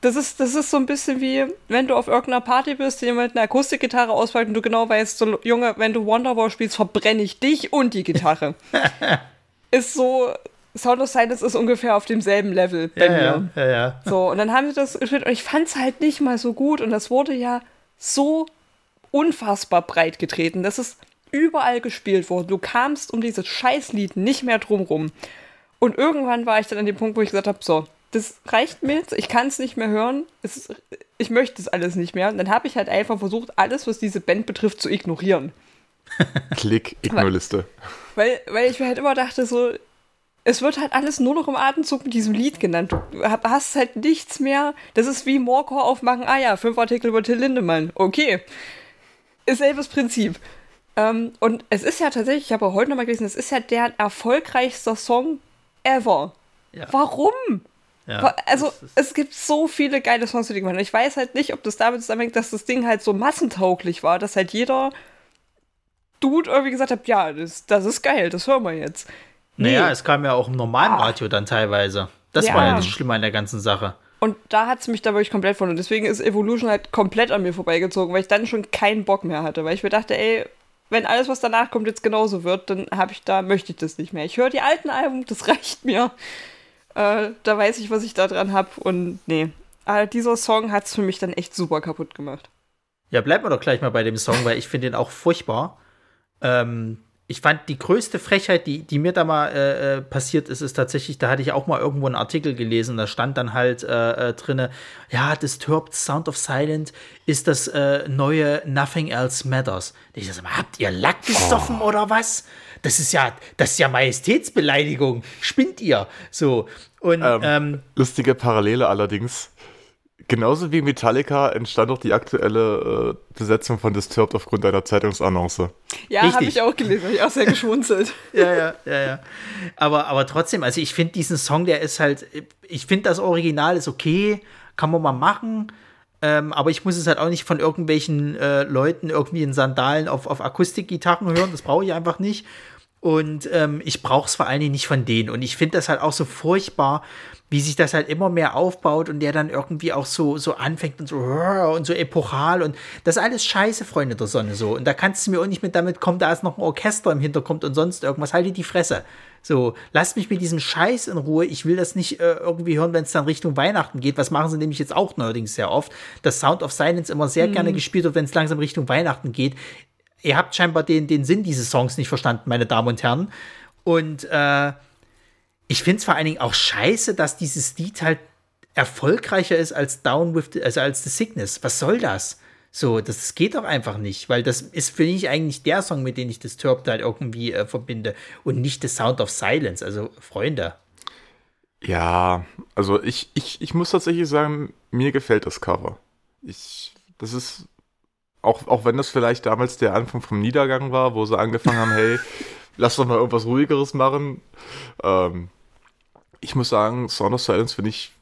Das ist, das ist so ein bisschen wie, wenn du auf irgendeiner Party bist, jemand eine Akustikgitarre auspackt und du genau weißt, so, Junge, wenn du Wonderwall spielst, verbrenne ich dich und die Gitarre. ist so, Sound of Silence ist ungefähr auf demselben Level bei ja, mir. Ja, ja, ja. So, und dann haben sie das gespielt und ich fand es halt nicht mal so gut und das wurde ja so unfassbar breit getreten. Das ist überall gespielt worden. Du kamst um dieses Scheißlied nicht mehr drumrum. Und irgendwann war ich dann an dem Punkt, wo ich gesagt habe, so, das reicht mir jetzt, ich kann es nicht mehr hören, ist, ich möchte das alles nicht mehr. Und dann habe ich halt einfach versucht, alles, was diese Band betrifft, zu ignorieren. Klick, Ignorliste. Weil, weil ich mir halt immer dachte, so, es wird halt alles nur noch im Atemzug mit diesem Lied genannt. Du hast halt nichts mehr. Das ist wie Morcor aufmachen. Ah ja, fünf Artikel über Till Lindemann. Okay. Ist selbes Prinzip. Ähm, und es ist ja tatsächlich, ich habe heute nochmal gelesen, es ist ja der erfolgreichste Song ever. Ja. Warum? Ja, also, es gibt so viele geile Songs, die gemacht haben. Ich weiß halt nicht, ob das damit zusammenhängt, dass das Ding halt so massentauglich war, dass halt jeder Dude irgendwie gesagt hat, ja, das, das ist geil, das hören wir jetzt. Nee. Naja, es kam ja auch im normalen ah. Radio dann teilweise. Das ja. war ja das Schlimme an der ganzen Sache. Und da hat es mich da wirklich komplett von. Und deswegen ist Evolution halt komplett an mir vorbeigezogen, weil ich dann schon keinen Bock mehr hatte. Weil ich mir dachte, ey, wenn alles, was danach kommt, jetzt genauso wird, dann habe ich da, möchte ich das nicht mehr. Ich höre die alten Alben, das reicht mir. Äh, da weiß ich, was ich da dran habe. Und nee. Aber dieser Song hat es für mich dann echt super kaputt gemacht. Ja, bleiben wir doch gleich mal bei dem Song, weil ich finde den auch furchtbar. Ähm, ich fand die größte Frechheit, die, die mir da mal äh, äh, passiert ist, ist tatsächlich, da hatte ich auch mal irgendwo einen Artikel gelesen, da stand dann halt äh, äh, drinne, ja, Disturbed Sound of Silent ist das äh, neue Nothing Else Matters. Ich sag mal, habt ihr Lack gesoffen oh. oder was? Das ist ja, das ist ja Majestätsbeleidigung. Spinnt ihr? So. Und ähm, ähm, lustige Parallele allerdings. Genauso wie Metallica entstand auch die aktuelle äh, Besetzung von Disturbed aufgrund einer Zeitungsannonce. Ja, habe ich auch gelesen, habe ich auch sehr geschmunzelt. ja, ja, ja, ja. Aber, aber trotzdem, also ich finde diesen Song, der ist halt, ich finde das Original ist okay, kann man mal machen. Ähm, aber ich muss es halt auch nicht von irgendwelchen äh, Leuten irgendwie in Sandalen auf, auf Akustikgitarren hören. Das brauche ich einfach nicht. Und ähm, ich brauche es vor allen Dingen nicht von denen. Und ich finde das halt auch so furchtbar, wie sich das halt immer mehr aufbaut und der dann irgendwie auch so, so anfängt und so und so epochal und das ist alles scheiße, Freunde der Sonne, so. Und da kannst du mir auch nicht mit damit kommen, da ist noch ein Orchester im Hintergrund und sonst irgendwas. Halte die Fresse. So, lasst mich mit diesem Scheiß in Ruhe. Ich will das nicht äh, irgendwie hören, wenn es dann Richtung Weihnachten geht. Was machen sie nämlich jetzt auch neuerdings sehr oft, dass Sound of Silence immer sehr mhm. gerne gespielt wird, wenn es langsam Richtung Weihnachten geht. Ihr habt scheinbar den, den Sinn dieses Songs nicht verstanden, meine Damen und Herren. Und äh, ich finde es vor allen Dingen auch scheiße, dass dieses Lied halt erfolgreicher ist als Down with, the, also als The Sickness. Was soll das? So, das geht doch einfach nicht, weil das ist für mich eigentlich der Song, mit dem ich Disturbed halt irgendwie äh, verbinde und nicht The Sound of Silence. Also, Freunde. Ja, also ich, ich, ich muss tatsächlich sagen, mir gefällt das Cover. Ich, das ist, auch, auch wenn das vielleicht damals der Anfang vom Niedergang war, wo sie angefangen haben, hey, lass doch mal irgendwas ruhigeres machen. Ähm, ich muss sagen, Sound of Silence finde ich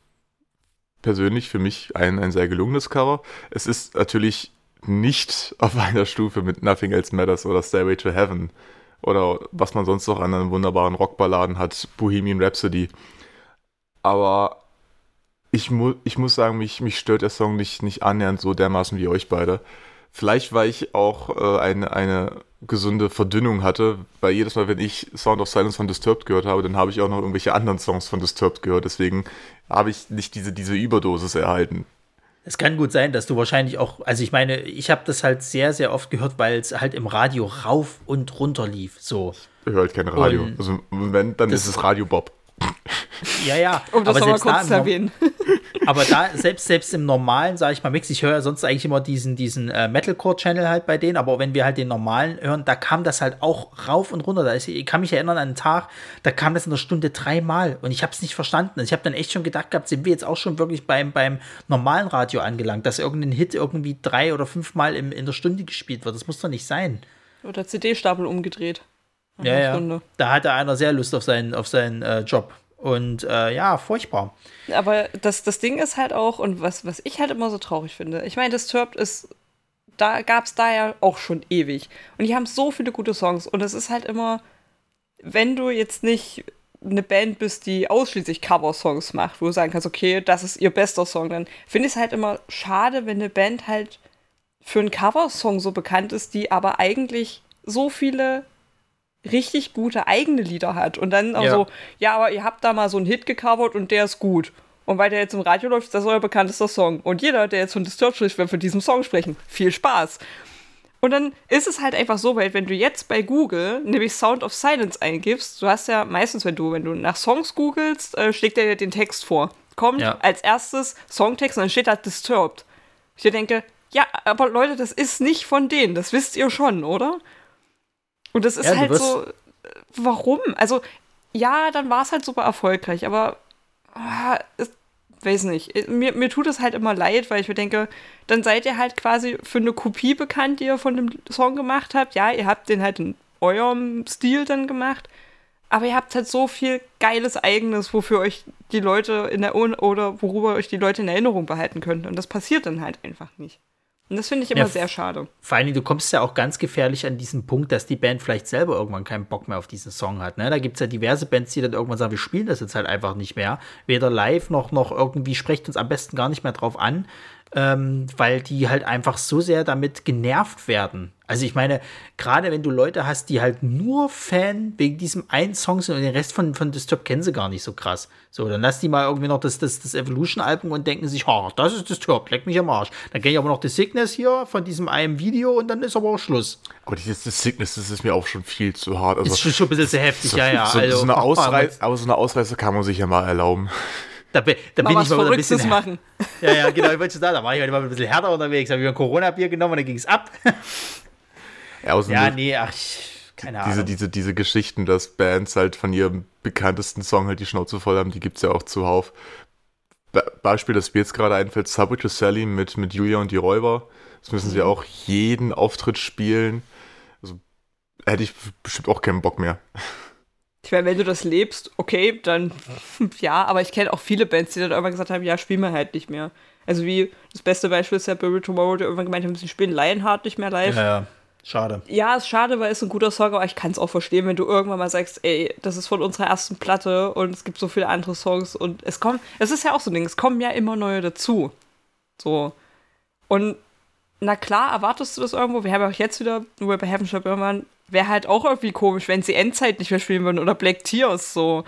persönlich für mich ein, ein sehr gelungenes Cover. Es ist natürlich nicht auf einer Stufe mit Nothing Else Matters oder Stairway to Heaven oder was man sonst noch an einem wunderbaren Rockballaden hat, Bohemian Rhapsody. Aber ich, mu ich muss sagen, mich, mich stört der Song nicht, nicht annähernd so dermaßen wie euch beide. Vielleicht, weil ich auch äh, eine, eine gesunde Verdünnung hatte, weil jedes Mal, wenn ich Sound of Silence von Disturbed gehört habe, dann habe ich auch noch irgendwelche anderen Songs von Disturbed gehört. Deswegen habe ich nicht diese, diese Überdosis erhalten. Es kann gut sein, dass du wahrscheinlich auch, also ich meine, ich habe das halt sehr, sehr oft gehört, weil es halt im Radio rauf und runter lief. So. Ich höre halt kein Radio. Und also wenn, dann ist es Radio Bob. Ja, ja. Um das aber mal kurz zu erwähnen. Aber da, selbst, selbst im normalen, sage ich mal, Mix, ich höre ja sonst eigentlich immer diesen, diesen äh, Metalcore-Channel halt bei denen, aber wenn wir halt den normalen hören, da kam das halt auch rauf und runter. Da ist, ich kann mich erinnern an einen Tag, da kam das in der Stunde dreimal und ich habe es nicht verstanden. Ich habe dann echt schon gedacht gehabt, sind wir jetzt auch schon wirklich beim, beim normalen Radio angelangt, dass irgendein Hit irgendwie drei oder fünfmal im, in der Stunde gespielt wird. Das muss doch nicht sein. Oder CD-Stapel umgedreht. Ja, ja. Da hatte einer sehr Lust auf seinen, auf seinen äh, Job. Und äh, ja, furchtbar. Aber das, das Ding ist halt auch, und was, was ich halt immer so traurig finde, ich meine, Disturbed ist, da gab es da ja auch schon ewig. Und die haben so viele gute Songs. Und es ist halt immer, wenn du jetzt nicht eine Band bist, die ausschließlich Cover-Songs macht, wo du sagen kannst, okay, das ist ihr bester Song, dann finde ich es halt immer schade, wenn eine Band halt für einen Cover-Song so bekannt ist, die aber eigentlich so viele richtig gute eigene Lieder hat. Und dann auch ja. so, ja, aber ihr habt da mal so einen Hit gecovert und der ist gut. Und weil der jetzt im Radio läuft, ist das euer bekanntester Song. Und jeder, der jetzt von Disturbed spricht, wird von diesem Song sprechen. Viel Spaß. Und dann ist es halt einfach so, weil wenn du jetzt bei Google nämlich Sound of Silence eingibst, du hast ja meistens, wenn du, wenn du nach Songs googelst, äh, schlägt er dir den Text vor. Kommt ja. als erstes Songtext und dann steht da Disturbed. Ich denke, ja, aber Leute, das ist nicht von denen, das wisst ihr schon, oder? Und das ist ja, halt so, äh, warum? Also, ja, dann war es halt super erfolgreich, aber ah, ist, weiß nicht. Äh, mir, mir tut es halt immer leid, weil ich mir denke, dann seid ihr halt quasi für eine Kopie bekannt, die ihr von dem Song gemacht habt. Ja, ihr habt den halt in eurem Stil dann gemacht. Aber ihr habt halt so viel geiles Eigenes, wofür euch die Leute in der oder worüber euch die Leute in Erinnerung behalten könnten. Und das passiert dann halt einfach nicht. Und das finde ich immer ja, sehr schade. Vor allem, du kommst ja auch ganz gefährlich an diesen Punkt, dass die Band vielleicht selber irgendwann keinen Bock mehr auf diesen Song hat. Ne? Da gibt es ja diverse Bands, die dann irgendwann sagen, wir spielen das jetzt halt einfach nicht mehr. Weder live noch, noch irgendwie sprecht uns am besten gar nicht mehr drauf an ähm, weil die halt einfach so sehr damit genervt werden. Also ich meine, gerade wenn du Leute hast, die halt nur Fan wegen diesem einen Song sind und den Rest von, von Disturb kennen sie gar nicht so krass. So, dann lass die mal irgendwie noch das, das, das Evolution-Album und denken sich, oh, das ist Disturb, leck mich am Arsch. Dann kenne ich aber noch The Sickness hier von diesem einen Video und dann ist aber auch Schluss. Aber dieses The Sickness, das ist mir auch schon viel zu hart. Also, ist schon, schon ein bisschen zu heftig, so, ja, ja. So, also, so eine Ausreißer, aber so eine Ausreißer kann man sich ja mal erlauben. Da, da bin ich mal ein bisschen. Machen. Ja, ja, genau, ich wollte schon sagen, da war ich heute mal ein bisschen härter unterwegs. Habe ich ein Corona-Bier genommen und dann ging es ab. Ja, ja nee, ach, keine Ahnung. Diese, diese, diese Geschichten, dass Bands halt von ihrem bekanntesten Song halt die Schnauze voll haben, die gibt es ja auch zuhauf. Be Beispiel, das mir jetzt gerade einfällt, Subway to Sally mit, mit Julia und die Räuber. Das müssen sie mhm. auch jeden Auftritt spielen. Also hätte ich bestimmt auch keinen Bock mehr. Ich meine, wenn du das lebst, okay, dann ja, aber ich kenne auch viele Bands, die dann irgendwann gesagt haben, ja, spielen wir halt nicht mehr. Also wie das beste Beispiel ist ja Barry Tomorrow, der irgendwann gemeint hat, sie spielen Lionheart nicht mehr live. Ja, ja. Schade. Ja, ist schade, weil es ein guter Song, aber ich kann es auch verstehen, wenn du irgendwann mal sagst, ey, das ist von unserer ersten Platte und es gibt so viele andere Songs und es kommen, es ist ja auch so ein Ding, es kommen ja immer neue dazu. So. Und na klar, erwartest du das irgendwo? Wir haben ja auch jetzt wieder, nur bei Heaven Shall Burn wäre halt auch irgendwie komisch, wenn sie Endzeit nicht mehr spielen würden oder Black Tears so.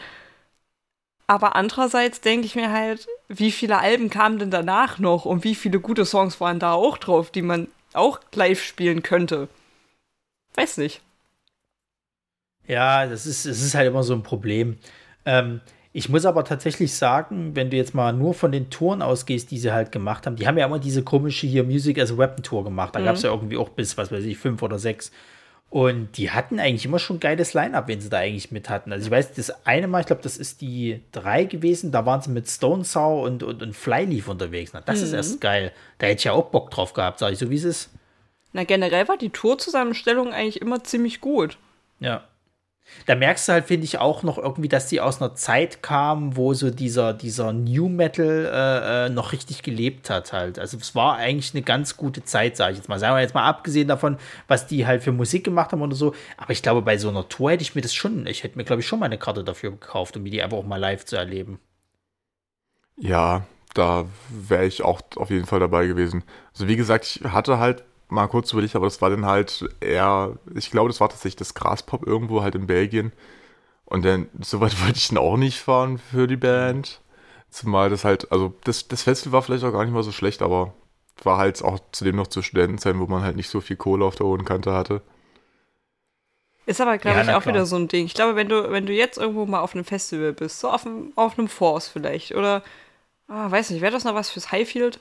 Aber andererseits denke ich mir halt, wie viele Alben kamen denn danach noch und wie viele gute Songs waren da auch drauf, die man auch live spielen könnte. Weiß nicht. Ja, das ist, es ist halt immer so ein Problem. Ähm, ich muss aber tatsächlich sagen, wenn du jetzt mal nur von den Touren ausgehst, die sie halt gemacht haben, die haben ja immer diese komische hier Music as a Weapon Tour gemacht. Da mhm. gab es ja irgendwie auch bis, was weiß ich, fünf oder sechs. Und die hatten eigentlich immer schon ein geiles Line-Up, wenn sie da eigentlich mit hatten. Also ich weiß, das eine Mal, ich glaube, das ist die drei gewesen, da waren sie mit Stone Sour und, und, und Flyleaf unterwegs. Na, das mhm. ist erst geil. Da hätte ich ja auch Bock drauf gehabt, sage ich so, wie es ist. Na, generell war die Tourzusammenstellung eigentlich immer ziemlich gut. Ja. Da merkst du halt, finde ich, auch noch irgendwie, dass die aus einer Zeit kamen, wo so dieser, dieser New Metal äh, äh, noch richtig gelebt hat halt. Also es war eigentlich eine ganz gute Zeit, sage ich jetzt mal. Sagen wir jetzt mal abgesehen davon, was die halt für Musik gemacht haben oder so. Aber ich glaube, bei so einer Tour hätte ich mir das schon, ich hätte mir, glaube ich, schon mal eine Karte dafür gekauft, um die einfach auch mal live zu erleben. Ja, da wäre ich auch auf jeden Fall dabei gewesen. Also wie gesagt, ich hatte halt mal kurz überlegt, aber das war dann halt eher, ich glaube, das war tatsächlich das Graspop irgendwo halt in Belgien. Und dann, soweit wollte ich dann auch nicht fahren für die Band. Zumal das halt, also das, das Festival war vielleicht auch gar nicht mal so schlecht, aber war halt auch zudem noch zu Studentenzeit, wo man halt nicht so viel Kohle auf der hohen Kante hatte. Ist aber, glaube ja, ich, auch klar. wieder so ein Ding. Ich glaube, wenn du, wenn du jetzt irgendwo mal auf einem Festival bist, so auf einem, auf einem Force vielleicht, oder, ah, weiß nicht, wäre das noch was fürs Highfield?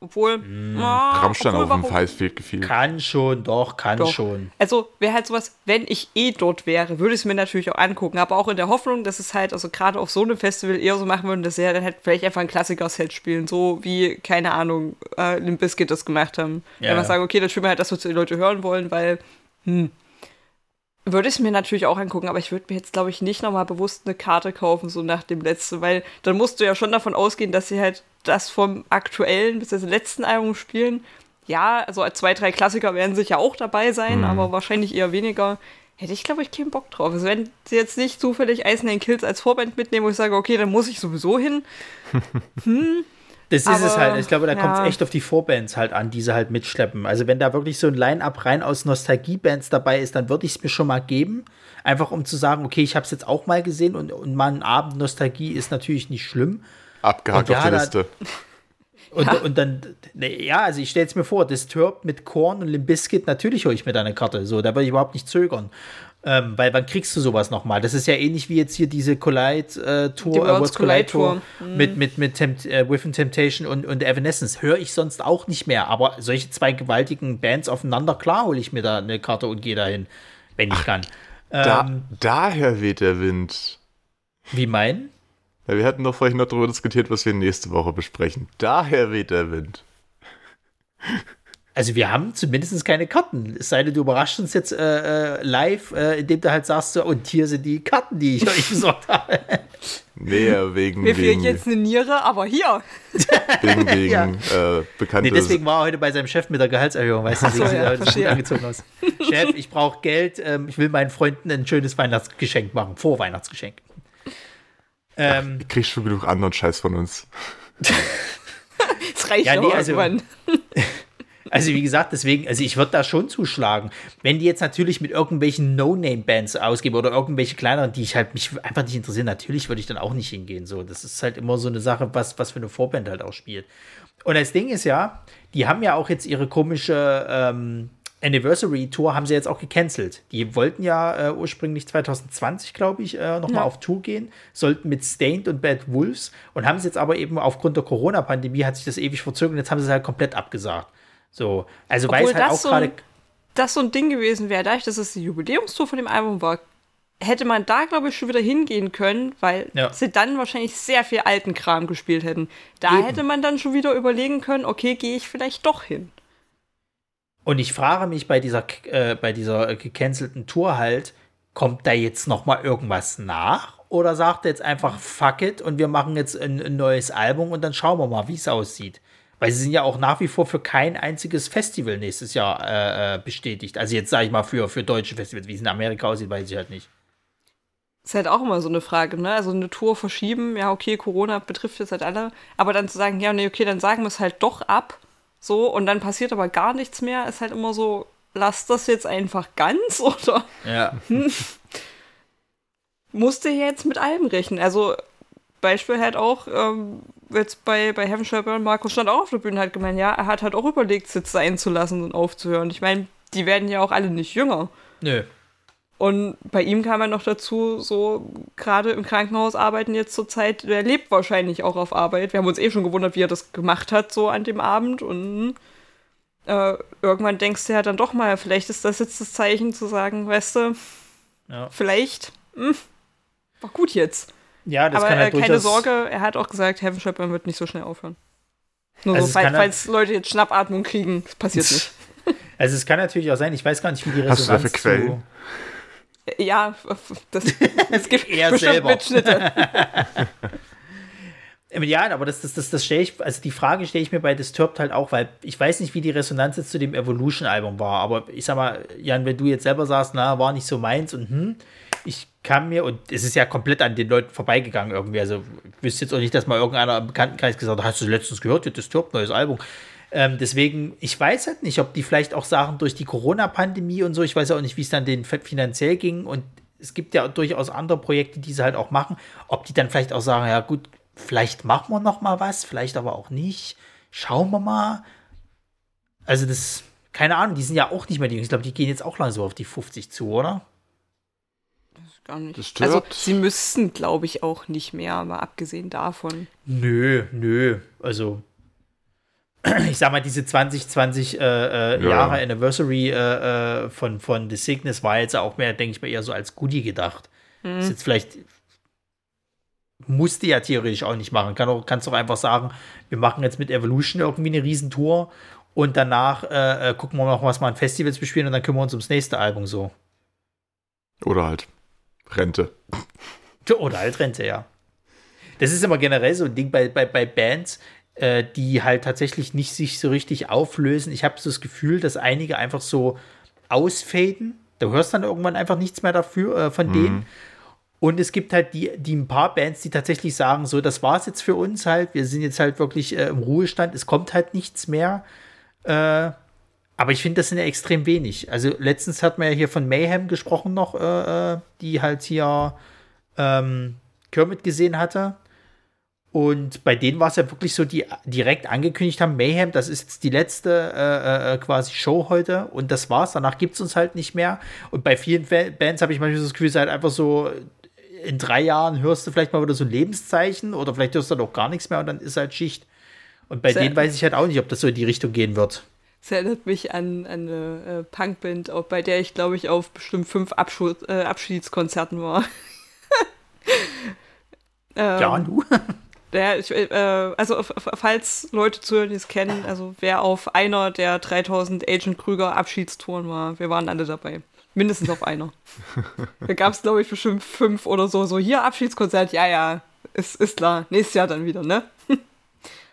Obwohl. Mm, ah, Rammstein obwohl, auf dem Highfield gefiel. Kann schon, doch, kann doch. schon. Also wäre halt sowas, wenn ich eh dort wäre, würde ich es mir natürlich auch angucken. Aber auch in der Hoffnung, dass es halt, also gerade auf so einem Festival eher so machen würden, dass sie ja dann halt vielleicht einfach ein Klassiker-Set spielen. So wie, keine Ahnung, äh, Limp Bizkit das gemacht haben. Ja, einfach ja. sagen, okay, dann spielen wir halt das, was die Leute hören wollen, weil, hm. Würde ich es mir natürlich auch angucken, aber ich würde mir jetzt, glaube ich, nicht nochmal bewusst eine Karte kaufen, so nach dem letzten, weil dann musst du ja schon davon ausgehen, dass sie halt das vom aktuellen bis zum letzten Album spielen. Ja, also zwei, drei Klassiker werden sicher auch dabei sein, mhm. aber wahrscheinlich eher weniger. Hätte ich, glaube ich, keinen Bock drauf. Also wenn sie jetzt nicht zufällig Ice Nine Kills als Vorband mitnehmen, wo ich sage, okay, dann muss ich sowieso hin. hm. Das ist aber, es halt. Ich glaube, da ja. kommt es echt auf die Vorbands halt an, die sie halt mitschleppen. Also wenn da wirklich so ein Line-Up rein aus Nostalgie-Bands dabei ist, dann würde ich es mir schon mal geben. Einfach um zu sagen, okay, ich habe es jetzt auch mal gesehen und, und mal ein Abend Nostalgie ist natürlich nicht schlimm. Abgehakt auf die Liste. Und, ja. und dann, ne, ja, also ich stelle es mir vor, Disturbed mit Korn und Limbiskit, natürlich hole ich mir da eine Karte. So, da würde ich überhaupt nicht zögern. Ähm, weil wann kriegst du sowas nochmal? Das ist ja ähnlich wie jetzt hier diese Collide-Tour, äh, Worlds Collide-Tour mhm. mit, mit, mit Tempt, äh, With Temptation und, und Evanescence. Höre ich sonst auch nicht mehr. Aber solche zwei gewaltigen Bands aufeinander, klar hole ich mir da eine Karte und gehe dahin, wenn ich Ach, kann. Da, ähm, daher weht der Wind. Wie mein? Ja, wir hatten doch vorhin noch darüber diskutiert, was wir nächste Woche besprechen. Daher weht der Wind. Also wir haben zumindest keine Karten. Es sei denn, du überraschst uns jetzt äh, äh, live, äh, indem du halt sagst, so, und hier sind die Karten, die ich euch besorgt habe. Nee, wegen. Mir fehlt jetzt eine Niere, aber hier. Wegen, wegen ja. äh, bekannte. Nee, deswegen war er heute bei seinem Chef mit der Gehaltserhöhung, weißt du, so, ja, sieht heute angezogen aus. Chef, ich brauche Geld, ähm, ich will meinen Freunden ein schönes Weihnachtsgeschenk machen, Vorweihnachtsgeschenk. Ähm, ich krieg schon genug anderen Scheiß von uns. das reicht ja, nee, also, also wie gesagt, deswegen, also ich würde da schon zuschlagen. Wenn die jetzt natürlich mit irgendwelchen No-Name-Bands ausgeben oder irgendwelche kleineren, die ich halt mich einfach nicht interessieren, natürlich würde ich dann auch nicht hingehen. So, das ist halt immer so eine Sache, was, was für eine Vorband halt auch spielt. Und das Ding ist ja, die haben ja auch jetzt ihre komische ähm, Anniversary Tour haben sie jetzt auch gecancelt. Die wollten ja äh, ursprünglich 2020, glaube ich, äh, nochmal ja. auf Tour gehen, sollten mit Stained und Bad Wolves und haben es jetzt aber eben aufgrund der Corona-Pandemie hat sich das ewig verzögert und jetzt haben sie es halt komplett abgesagt. So, also Obwohl weiß halt auch so gerade. Das so ein Ding gewesen wäre, dadurch, dass es die Jubiläumstour von dem Album war, hätte man da, glaube ich, schon wieder hingehen können, weil ja. sie dann wahrscheinlich sehr viel alten Kram gespielt hätten. Da Eben. hätte man dann schon wieder überlegen können, okay, gehe ich vielleicht doch hin. Und ich frage mich bei dieser, äh, bei dieser gecancelten Tour halt, kommt da jetzt noch mal irgendwas nach? Oder sagt er jetzt einfach fuck it und wir machen jetzt ein, ein neues Album und dann schauen wir mal, wie es aussieht? Weil sie sind ja auch nach wie vor für kein einziges Festival nächstes Jahr äh, äh bestätigt. Also jetzt sage ich mal für, für deutsche Festivals. Wie es in Amerika aussieht, weiß ich halt nicht. Ist halt auch immer so eine Frage, ne? Also eine Tour verschieben, ja, okay, Corona betrifft jetzt halt alle. Aber dann zu sagen, ja, nee, okay, dann sagen wir es halt doch ab. So, und dann passiert aber gar nichts mehr, ist halt immer so, lass das jetzt einfach ganz, oder? Ja. Musste jetzt mit allem rechnen. Also, Beispiel halt auch, ähm, jetzt bei, bei Heaven Shall Burn, Markus stand auch auf der Bühne, hat gemeint, ja, er hat halt auch überlegt, Sitz sein zu lassen und aufzuhören. Ich meine, die werden ja auch alle nicht jünger. Nö. Und bei ihm kam er noch dazu, so gerade im Krankenhaus arbeiten jetzt zur Zeit, der lebt wahrscheinlich auch auf Arbeit. Wir haben uns eh schon gewundert, wie er das gemacht hat, so an dem Abend. Und äh, irgendwann denkst du ja dann doch mal, vielleicht ist das jetzt das Zeichen zu sagen, weißt du, Ja. vielleicht, mh, war gut jetzt. Ja, das Aber kann halt äh, keine Sorge, er hat auch gesagt, Heaven Shepard wird nicht so schnell aufhören. Nur Also so, es falls, halt- falls Leute jetzt Schnappatmung kriegen, das passiert nicht. Also es kann natürlich auch sein, ich weiß gar nicht, wie die Hast du Resonanz dafür Quellen? zu- Äh, Ja, das, es gibt Er bestimmt selber. Mitschnitte. Ja, aber das, das, das, das stelle ich, also die Frage stelle ich mir bei Disturbed halt auch, weil ich weiß nicht, wie die Resonanz jetzt zu dem Evolution-Album war, aber ich sag mal, Jan, wenn du jetzt selber sagst, na, war nicht so meins und hm, ich kann mir, und es ist ja komplett an den Leuten vorbeigegangen irgendwie, also ich wüsste jetzt auch nicht, dass mal irgendeiner im Bekanntenkreis gesagt hat, hast du letztens gehört, ja, Disturbed, neues Album. Ähm, deswegen, ich weiß halt nicht, ob die vielleicht auch sagen, durch die Corona-Pandemie und so, ich weiß auch nicht, wie es dann denen finanziell ging und es gibt ja durchaus andere Projekte, die sie halt auch machen, ob die dann vielleicht auch sagen, ja gut, vielleicht machen wir noch mal was, vielleicht aber auch nicht. Schauen wir mal. Also das, keine Ahnung, die sind ja auch nicht mehr die Jungs. Ich glaube, die gehen jetzt auch langsam auf die 50 zu, oder? Gar nicht. Das Also stört. sie müssten, glaube ich, auch nicht mehr, mal abgesehen davon. Nö, nö. Also ich sag mal, diese 2020 äh, äh, Ja. Jahre Anniversary äh, äh, von, von The Sickness war jetzt auch mehr, denke ich mal, eher so als Goodie gedacht. Ist jetzt vielleicht musste ja theoretisch auch nicht machen. Kann auch, kannst doch einfach sagen, wir machen jetzt mit Evolution irgendwie eine Riesentour und danach äh, äh, gucken wir noch, was wir an Festivals bespielen und dann kümmern wir uns ums nächste Album so. Oder halt Rente. Oder halt Rente, ja. Das ist immer generell so ein Ding bei, bei, bei Bands, äh, die halt tatsächlich nicht sich so richtig auflösen. Ich habe so das Gefühl, dass einige einfach so ausfaden. Du hörst dann irgendwann einfach nichts mehr dafür äh, von denen. Und es gibt halt die, die ein paar Bands, die tatsächlich sagen, so, das war's jetzt für uns halt. Wir sind jetzt halt wirklich äh, im Ruhestand. Es kommt halt nichts mehr. Äh, aber ich finde, das sind ja extrem wenig. Also letztens hat man ja hier von Mayhem gesprochen noch, äh, äh, die halt hier ähm, Kermit gesehen hatte. Und bei denen war es ja wirklich so, die direkt angekündigt haben, Mayhem, das ist jetzt die letzte äh, äh, quasi Show heute und das war's. Danach gibt es uns halt nicht mehr. Und bei vielen Bands habe ich manchmal so das Gefühl, es ist halt einfach so, in drei Jahren hörst du vielleicht mal wieder so ein Lebenszeichen oder vielleicht hörst du dann auch gar nichts mehr und dann ist halt Schicht. Und bei Sehr- denen weiß ich halt auch nicht, ob das so in die Richtung gehen wird. Das erinnert mich an, an eine äh, Punkband, auch bei der ich, glaube ich, auf bestimmt fünf Abschu äh, Abschiedskonzerten war. ähm, Ja, du? Der, ich, äh, also falls Leute zuhören, die es kennen, also wer auf einer der 3000 Agent Krüger Abschiedstouren war, wir waren alle dabei. Mindestens auf einer. da gab es, glaube ich, bestimmt fünf oder so. So, hier Abschiedskonzert, ja, ja, ist, ist klar. Nächstes Jahr dann wieder, ne?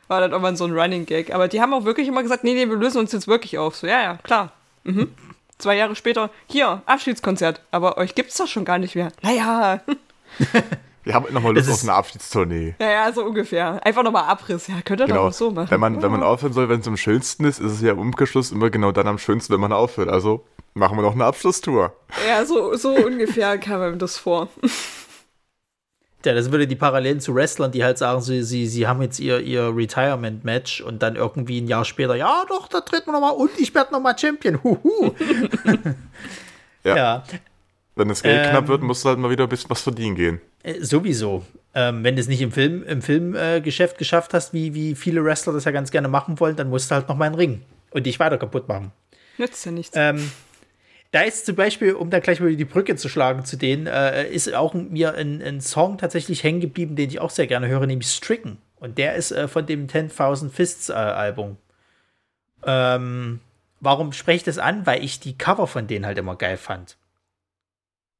War dann irgendwann so ein Running Gag. Aber die haben auch wirklich immer gesagt, nee, nee, wir lösen uns jetzt wirklich auf. So, ja, ja, klar. Mhm. Zwei Jahre später, hier, Abschiedskonzert. Aber euch gibt's doch schon gar nicht mehr. Naja, Wir haben nochmal Lust Das auf eine Abschiedstournee. ja, ja, so ungefähr. Einfach nochmal Abriss. Ja, könnt ihr doch Genau. auch so machen. Wenn man, wenn man aufhören soll, wenn es am schönsten ist, ist es ja im Umkehrschluss immer genau dann am schönsten, wenn man aufhört. Also machen wir noch eine Abschlusstour. Ja, so, so ungefähr kam mir das vor. Ja, das würde die Parallelen zu Wrestlern, die halt sagen, sie, sie, sie haben jetzt ihr, ihr Retirement-Match und dann irgendwie ein Jahr später, ja doch, da treten wir nochmal und ich werde nochmal Champion. Huhu. Ja. ja. Wenn das Geld Ähm. knapp wird, musst du halt mal wieder ein bisschen was verdienen gehen. Äh, Sowieso. Ähm, wenn du es nicht im Film, im Filmgeschäft äh, Geschäft geschafft hast, wie, wie viele Wrestler das ja ganz gerne machen wollen, dann musst du halt noch mal einen Ring und dich weiter kaputt machen. Nützt ja nichts. Ähm, da ist zum Beispiel, um da gleich mal die Brücke zu schlagen zu denen, äh, ist auch mir ein, ein Song tatsächlich hängen geblieben, den ich auch sehr gerne höre, nämlich Stricken. Und der ist äh, von dem 10.000 Fists äh, Album. Ähm, warum spreche ich das an? Weil ich die Cover von denen halt immer geil fand.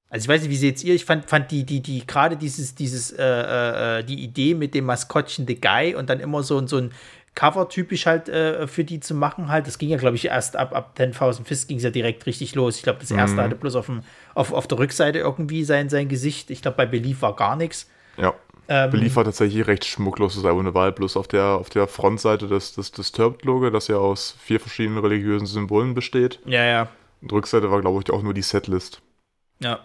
Also ich weiß nicht, wie seht ihr? Ich fand, fand die, die, die, gerade dieses, dieses, äh, äh, die Idee mit dem Maskottchen The Guy und dann immer so, so ein Cover typisch halt äh, für die zu machen halt. Das ging ja, glaube ich, erst ab, ab 10.000 Fist ging es ja direkt richtig los. Ich glaube, das erste Mhm. hatte bloß auf, dem, auf, auf der Rückseite irgendwie sein, sein Gesicht. Ich glaube, bei Belief war gar nichts. Ja. Ähm, Belief war tatsächlich recht schmuckloses Album eine Wahl, bloß auf der, auf der Frontseite das, das Disturbed-Logo, das ja aus vier verschiedenen religiösen Symbolen besteht. Ja, ja. Und Rückseite war, glaube ich, auch nur die Setlist. Ja.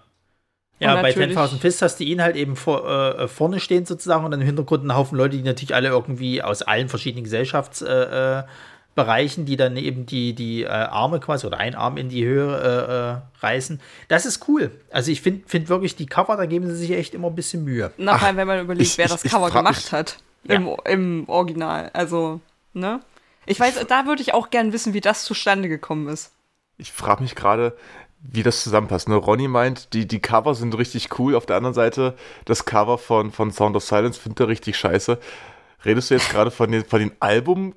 Ja, bei natürlich- 10.000 Fist hast du ihn halt eben vor, äh, vorne stehen sozusagen und dann im Hintergrund einen Haufen Leute, die natürlich alle irgendwie aus allen verschiedenen Gesellschaftsbereichen, äh, Bereichen, die dann eben die, die äh, Arme quasi oder ein Arm in die Höhe äh, äh, reißen. Das ist cool. Also ich finde find wirklich die Cover, da geben sie sich echt immer ein bisschen Mühe. Na, vor allem, wenn man überlegt, ich- wer ich- das ich Cover frag gemacht hat. Ja. Im, Im Original. Also, ne? Ich weiß, da würde ich auch gern wissen, wie das zustande gekommen ist. Ich frage mich gerade, wie das zusammenpasst. Ne? Ronny meint, die, die Cover sind richtig cool. Auf der anderen Seite, das Cover von, von Sound of Silence findet er richtig scheiße. Redest du jetzt gerade von den, von den Album,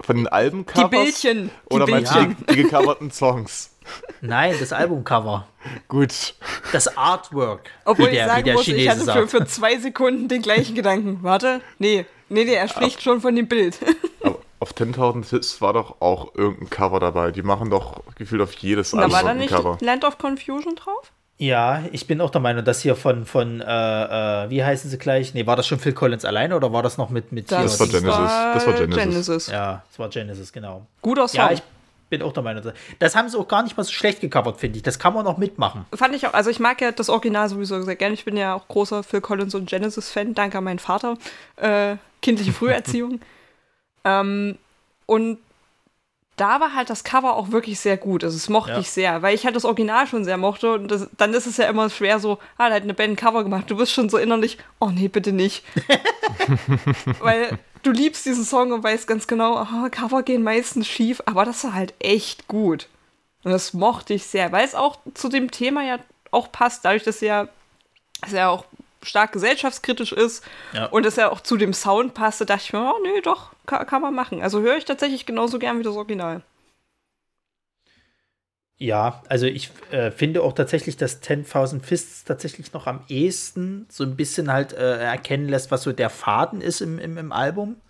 von den Die Albencovers? Bildchen. Die Oder meinst Bildchen. du die, die gecoverten Songs? Nein, das Albumcover. Gut. Das Artwork. Obwohl ich der, wie sagen muss, ich Chinese hatte für, für zwei Sekunden den gleichen Gedanken. Warte, nee, nee, nee, er spricht schon von dem Bild. Auf 10.000 Hits war doch auch irgendein Cover dabei. Die machen doch gefühlt auf jedes Da Album war da ein nicht Cover. Land of Confusion drauf? Ja, ich bin auch der Meinung, dass hier von, von äh, äh, wie heißen sie gleich? Nee, war das schon Phil Collins alleine oder war das noch mit, mit hier? Das war Genesis. Das war Genesis. Ja, das war Genesis, genau. Guter Song. Ja, ich bin auch der Meinung. Das haben sie auch gar nicht mal so schlecht gecovert, finde ich. Das kann man noch mitmachen. Fand ich auch, also ich mag ja das Original sowieso sehr gerne. Ich bin ja auch großer Phil Collins und Genesis-Fan, danke an meinen Vater. Äh, kindliche Früherziehung. ähm, und da war halt das Cover auch wirklich sehr gut. Also es mochte Ja. ich sehr, weil ich halt das Original schon sehr mochte. Und das, dann ist es ja immer schwer so, ah, da hat eine Band ein Cover gemacht. Du bist schon so innerlich, oh nee, bitte nicht. weil du liebst diesen Song und weißt ganz genau, ah, Cover gehen meistens schief, aber das war halt echt gut. Und das mochte ich sehr, weil es auch zu dem Thema ja auch passt, dadurch, dass ja, dass er auch stark gesellschaftskritisch ist Ja. und dass er auch zu dem Sound passte, dachte ich mir, oh nee, doch, kann, kann man machen. Also höre ich tatsächlich genauso gern wie das Original. Ja, also ich äh, finde auch tatsächlich, dass 10.000 Fists tatsächlich noch am ehesten so ein bisschen halt äh, erkennen lässt, was so der Faden ist im, im, im Album,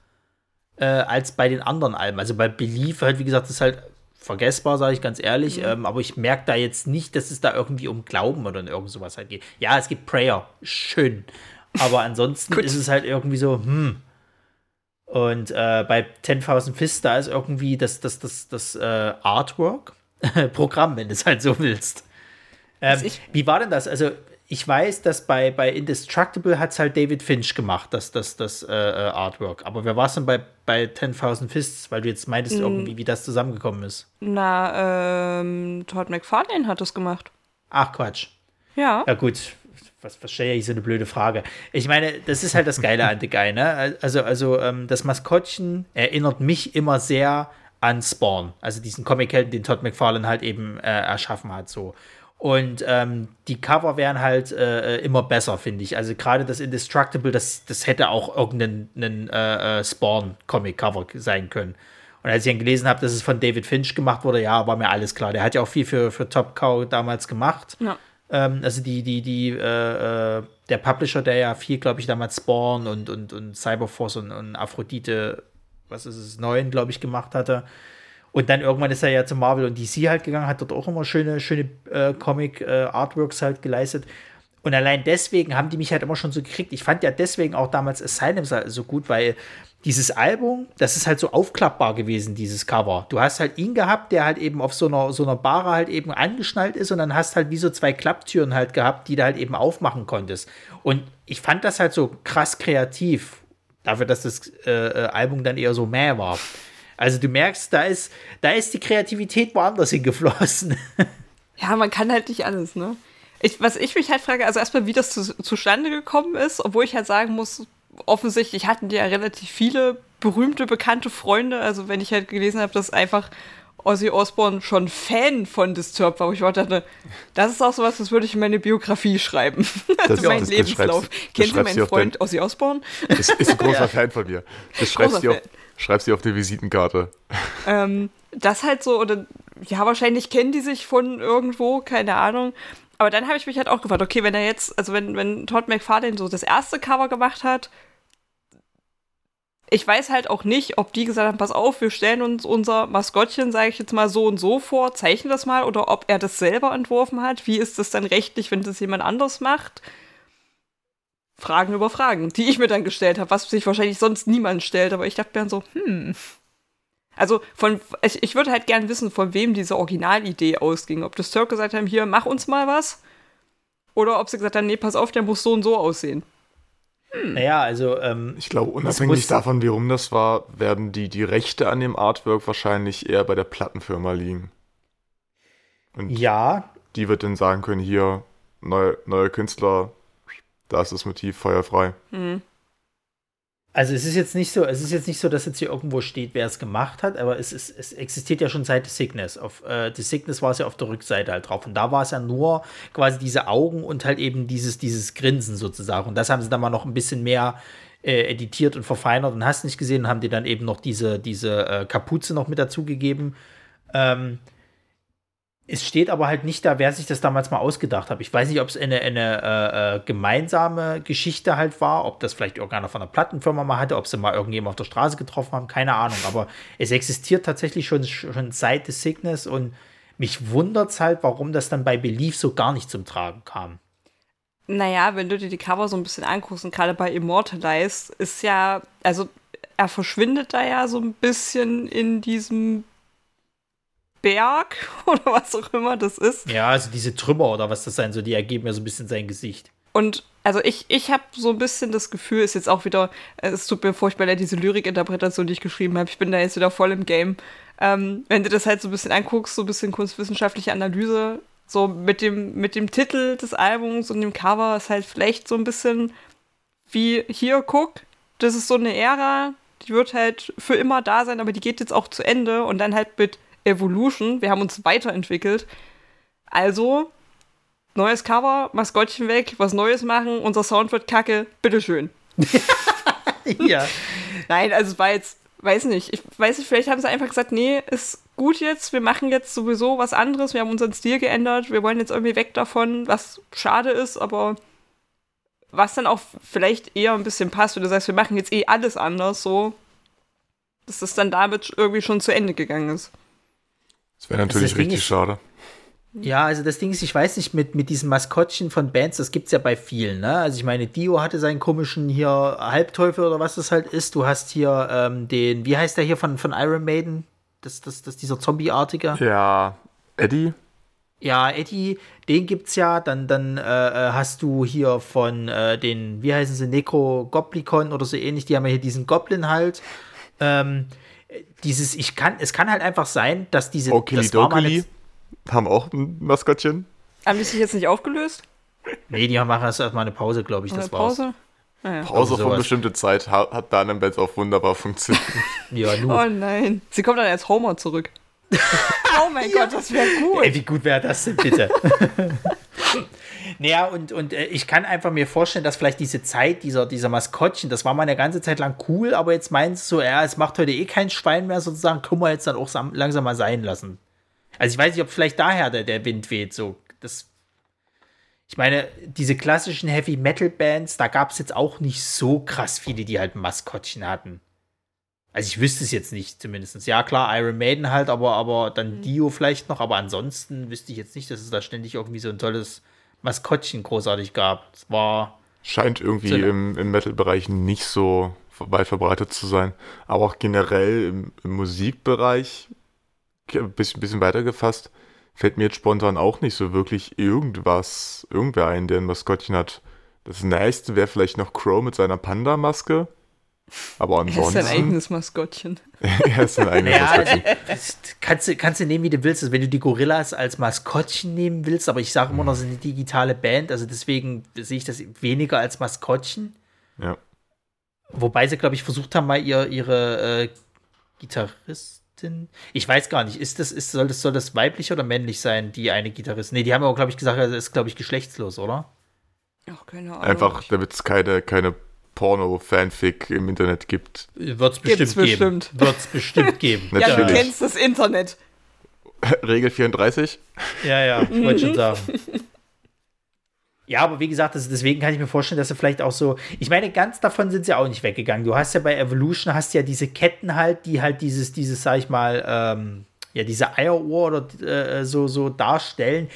äh, als bei den anderen Alben. Also bei Belief halt, wie gesagt, ist halt vergessbar, sage ich ganz ehrlich, ähm, aber ich merke da jetzt nicht, dass es da irgendwie um Glauben oder irgend sowas halt geht. Ja, es gibt Prayer, schön, aber ansonsten ist es halt irgendwie so, hm. Und äh, bei 10.000 Fists, da ist irgendwie das, das, das, das äh, Artwork, Programm, wenn du es halt so willst. Ähm, wie war denn das? Also, ich weiß, dass bei, bei Indestructible hat es halt David Finch gemacht, das, das, das äh, äh, Artwork. Aber wer war es denn bei, bei 10.000 Fists? Weil du jetzt meintest Mm. irgendwie, wie das zusammengekommen ist. Na, ähm, Todd McFarlane hat das gemacht. Ach, Quatsch. Ja. Ja, gut. Was, was stelle ich so eine blöde Frage? Ich meine, das ist halt das Geile an The Guy, ne? Also, also ähm, das Maskottchen erinnert mich immer sehr an Spawn. Also diesen Comic-Helden, den Todd McFarlane halt eben äh, erschaffen hat, so. Und ähm, die Cover wären halt äh, immer besser, finde ich. Also gerade das Indestructible, das, das hätte auch irgendein ein, äh, äh, Spawn-Comic-Cover sein können. Und als ich dann gelesen habe, dass es von David Finch gemacht wurde, ja, war mir alles klar. Der hat ja auch viel für, für Top Cow damals gemacht. Ja. Ähm, also die, die, die, äh, äh, der Publisher, der ja viel, glaube ich, damals Spawn und, und, und Cyberforce und, und Aphrodite, was ist es, neun, glaube ich, gemacht hatte. Und dann irgendwann ist er ja zu Marvel und DC halt gegangen, hat dort auch immer schöne, schöne äh, Comic-Artworks halt geleistet. Und allein deswegen haben die mich halt immer schon so gekriegt. Ich fand ja deswegen auch damals Asylum so- so gut, weil dieses Album, das ist halt so aufklappbar gewesen, dieses Cover. Du hast halt ihn gehabt, der halt eben auf so einer, so einer Bahre halt eben angeschnallt ist und dann hast halt wie so zwei Klapptüren halt gehabt, die du halt eben aufmachen konntest. Und ich fand das halt so krass kreativ, dafür, dass das äh, äh, Album dann eher so mäh war. Also du merkst, da ist, da ist die Kreativität woanders hingeflossen. Ja, man kann halt nicht alles, ne? Ich, was ich mich halt frage, also erstmal, wie das zu, zustande gekommen ist, obwohl ich halt sagen muss, offensichtlich hatten die ja relativ viele berühmte, bekannte Freunde. Also wenn ich halt gelesen habe, dass einfach Ozzy Osbourne schon Fan von Disturbed war, wo ich auch dachte, das ist auch sowas, das würde ich in meine Biografie schreiben. Das- also mein das- Lebenslauf. meinen du auf Freund dein- Ozzy Osbourne? Ist, ist ein großer Fan von mir. Das schreibst du auf, Fan. schreibst du auf die Visitenkarte. ähm, das halt so, oder ja, wahrscheinlich kennen die sich von irgendwo, keine Ahnung. Aber dann habe ich mich halt auch gefragt, okay, wenn er jetzt, also wenn, wenn Todd McFarlane so das erste Cover gemacht hat, ich weiß halt auch nicht, ob die gesagt haben, pass auf, wir stellen uns unser Maskottchen, sage ich jetzt mal, so und so vor, zeichnen das mal, oder ob er das selber entworfen hat. Wie ist das dann rechtlich, wenn das jemand anders macht? Fragen über Fragen, die ich mir dann gestellt habe, was sich wahrscheinlich sonst niemand stellt, aber ich dachte mir dann so, hm. Also von, ich, ich würde halt gern wissen, von wem diese Originalidee ausging. Ob das Turk gesagt haben, hier, mach uns mal was. Oder ob sie gesagt haben, nee, pass auf, der muss so und so aussehen. Hm. Naja, also. Ähm, ich glaube, unabhängig davon, wie rum das war, werden die, die Rechte an dem Artwork wahrscheinlich eher bei der Plattenfirma liegen. Und ja. Die wird dann sagen können: hier, neue, neue Künstler, da ist das Motiv feuerfrei. Mhm. Also es ist jetzt nicht so, es ist jetzt nicht so, dass jetzt hier irgendwo steht, wer es gemacht hat, aber es, ist, es existiert ja schon seit The Sickness. Auf äh, The Sickness war es ja auf der Rückseite halt drauf. Und da war es ja nur quasi diese Augen und halt eben dieses, dieses Grinsen sozusagen. Und das haben sie dann mal noch ein bisschen mehr äh, editiert und verfeinert und hast nicht gesehen und haben die dann eben noch diese, diese äh, Kapuze noch mit dazugegeben. Ähm, es steht aber halt nicht da, wer sich das damals mal ausgedacht hat. Ich weiß nicht, ob es eine, eine äh, äh, gemeinsame Geschichte halt war, ob das vielleicht irgendeiner von der Plattenfirma mal hatte, ob sie mal irgendjemand auf der Straße getroffen haben, keine Ahnung. Aber es existiert tatsächlich schon, schon seit The Sickness und mich wundert es halt, warum das dann bei Belief so gar nicht zum Tragen kam. Naja, wenn du dir die Cover so ein bisschen anguckst und gerade bei Immortalize ist ja, also er verschwindet da ja so ein bisschen in diesem Berg oder was auch immer das ist. Ja, also diese Trümmer oder was das sein soll, die ergeben ja so ein bisschen sein Gesicht. Und also ich, ich habe so ein bisschen das Gefühl, ist jetzt auch wieder, es tut mir furchtbar leid, diese Lyrikinterpretation, die ich geschrieben habe. Ich bin da jetzt wieder voll im Game. Ähm, wenn du das halt so ein bisschen anguckst, so ein bisschen kunstwissenschaftliche Analyse, so mit dem, mit dem Titel des Albums und dem Cover ist halt vielleicht so ein bisschen wie hier, guck, das ist so eine Ära, die wird halt für immer da sein, aber die geht jetzt auch zu Ende und dann halt mit Evolution. Wir haben uns weiterentwickelt. Also, neues Cover, Maskottchen weg, was Neues machen, unser Sound wird kacke, bitteschön. ja. Nein, also es war jetzt, weiß nicht, ich weiß nicht, vielleicht haben sie einfach gesagt, nee, ist gut jetzt, wir machen jetzt sowieso was anderes, wir haben unseren Stil geändert, wir wollen jetzt irgendwie weg davon, was schade ist, aber was dann auch vielleicht eher ein bisschen passt, wenn du sagst, wir machen jetzt eh alles anders, so, dass das dann damit irgendwie schon zu Ende gegangen ist. Das wäre natürlich das richtig ist, schade. Ja, also das Ding ist, ich weiß nicht, mit, mit diesen Maskottchen von Bands, das gibt es ja bei vielen, ne? Also ich meine, Dio hatte seinen komischen hier Halbteufel oder was das halt ist. Du hast hier ähm, den, wie heißt der hier von, von Iron Maiden? Das, das, das dieser Zombie-artige. Ja, Eddie. Ja, Eddie, den gibt's ja. Dann, dann äh, äh, hast du hier von äh, den, wie heißen sie, Necro Goblikon oder so ähnlich, die haben ja hier diesen Goblin halt. Ähm, dieses, ich kann, es kann halt einfach sein, dass diese. Okili Dokili haben auch ein Maskottchen. Haben die sich jetzt nicht aufgelöst? Nee, die machen erst mal eine Pause, glaube ich. Das Pause? war's. Ah, ja. Pause also von bestimmte Zeit hat, hat bei anderen Bands auch wunderbar funktioniert. ja, nur. Oh nein. Sie kommt dann als Homer zurück. oh mein ja. Gott, das wäre gut. Ey, wie gut wäre das denn bitte? Naja, und, und äh, ich kann einfach mir vorstellen, dass vielleicht diese Zeit dieser, dieser Maskottchen, das war mal eine ganze Zeit lang cool, aber jetzt meinst du, ja, es macht heute eh kein Schwein mehr sozusagen, können wir jetzt dann auch langsam mal sein lassen. Also ich weiß nicht, ob vielleicht daher der, der Wind weht, so. Das, ich meine, diese klassischen Heavy Metal Bands, da gab es jetzt auch nicht so krass viele, die halt Maskottchen hatten. Also ich wüsste es jetzt nicht zumindest. Ja, klar, Iron Maiden halt, aber, aber dann mhm. Dio vielleicht noch, aber ansonsten wüsste ich jetzt nicht, dass es da ständig irgendwie so ein tolles Maskottchen großartig gab. Es war. Scheint irgendwie im, im Metal-Bereich nicht so weit verbreitet zu sein. Aber auch generell im, im Musikbereich, ein bisschen, bisschen weiter gefasst, fällt mir jetzt spontan auch nicht so wirklich irgendwas, irgendwer ein, der ein Maskottchen hat. Das nächste wäre vielleicht noch Crow mit seiner Panda-Maske. Aber ansonsten. Er ist sein eigenes Maskottchen. er ist sein eigenes ja, Maskottchen. Kannst, du, kannst du nehmen, wie du willst. Also wenn du die Gorillas als Maskottchen nehmen willst, aber ich sage immer noch, sie sind eine digitale Band, also deswegen sehe ich das weniger als Maskottchen. Ja. Wobei sie, glaube ich, versucht haben, mal ihr, ihre äh, Gitarristin. Ich weiß gar nicht, ist das, ist, soll, das, soll das weiblich oder männlich sein, die eine Gitarristin? Nee, die haben aber, glaube ich, gesagt, das ist, glaube ich, geschlechtslos, oder? Ach, keine Ahnung. Einfach, damit es keine, keine Porno-Fanfic im Internet gibt. Wird es bestimmt geben. Wird es bestimmt geben. ja, du kennst das Internet. Regel 34? Ja, ja, ich wollte schon sagen. Ja, aber wie gesagt, das, deswegen kann ich mir vorstellen, dass sie vielleicht auch so. Ich meine, ganz davon sind sie auch nicht weggegangen. Du hast ja bei Evolution hast ja diese Ketten halt, die halt dieses, dieses, sag ich mal, ähm, ja, diese Eierohr oder äh, so, so darstellen.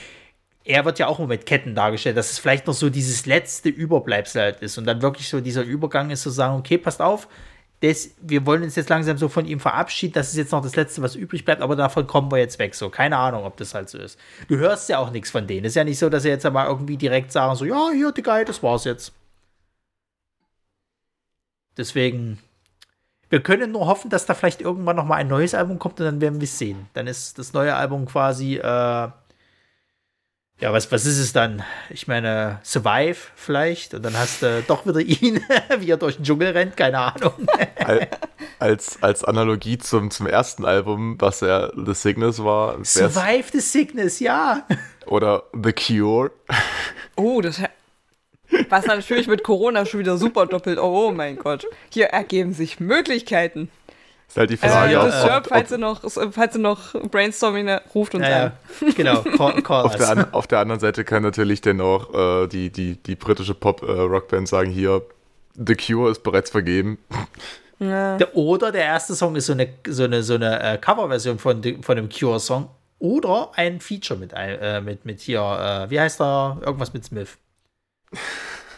Er wird ja auch immer mit Ketten dargestellt, dass es vielleicht noch so dieses letzte Überbleibsel halt ist und dann wirklich so dieser Übergang ist, zu sagen, okay, passt auf, das, wir wollen uns jetzt langsam so von ihm verabschieden, das ist jetzt noch das Letzte, was übrig bleibt, aber davon kommen wir jetzt weg. So, keine Ahnung, ob das halt so ist. Du hörst ja auch nichts von denen. Ist ja nicht so, dass sie jetzt aber irgendwie direkt sagen, so, ja, hier, die Guy, das war's jetzt. Deswegen, wir können nur hoffen, dass da vielleicht irgendwann noch mal ein neues Album kommt und dann werden wir es sehen. Dann ist das neue Album quasi äh, ja, was, was ist es dann? Ich meine, Survive vielleicht und dann hast du doch wieder ihn, wie er durch den Dschungel rennt, keine Ahnung. als, als Analogie zum, zum ersten Album, was ja The Sickness war. Survive the Sickness, ja. Oder The Cure. Oh, das was natürlich mit Corona schon wieder super doppelt. Oh mein Gott. Hier ergeben sich Möglichkeiten. Ist halt die Frage. Äh, ja, Disturb, falls, ihr noch, falls ihr noch Brainstorming ruft uns ja, an. Genau, call, call auf, der, auf, der, anderen Seite kann natürlich dann auch äh, die, die, die britische Pop-Rockband äh, sagen: Hier, The Cure ist bereits vergeben. Ja. Oder der erste Song ist so eine, so eine, so eine äh, Coverversion von, von dem Cure-Song. Oder ein Feature mit, äh, mit, mit hier, äh, wie heißt er? Irgendwas mit Smith.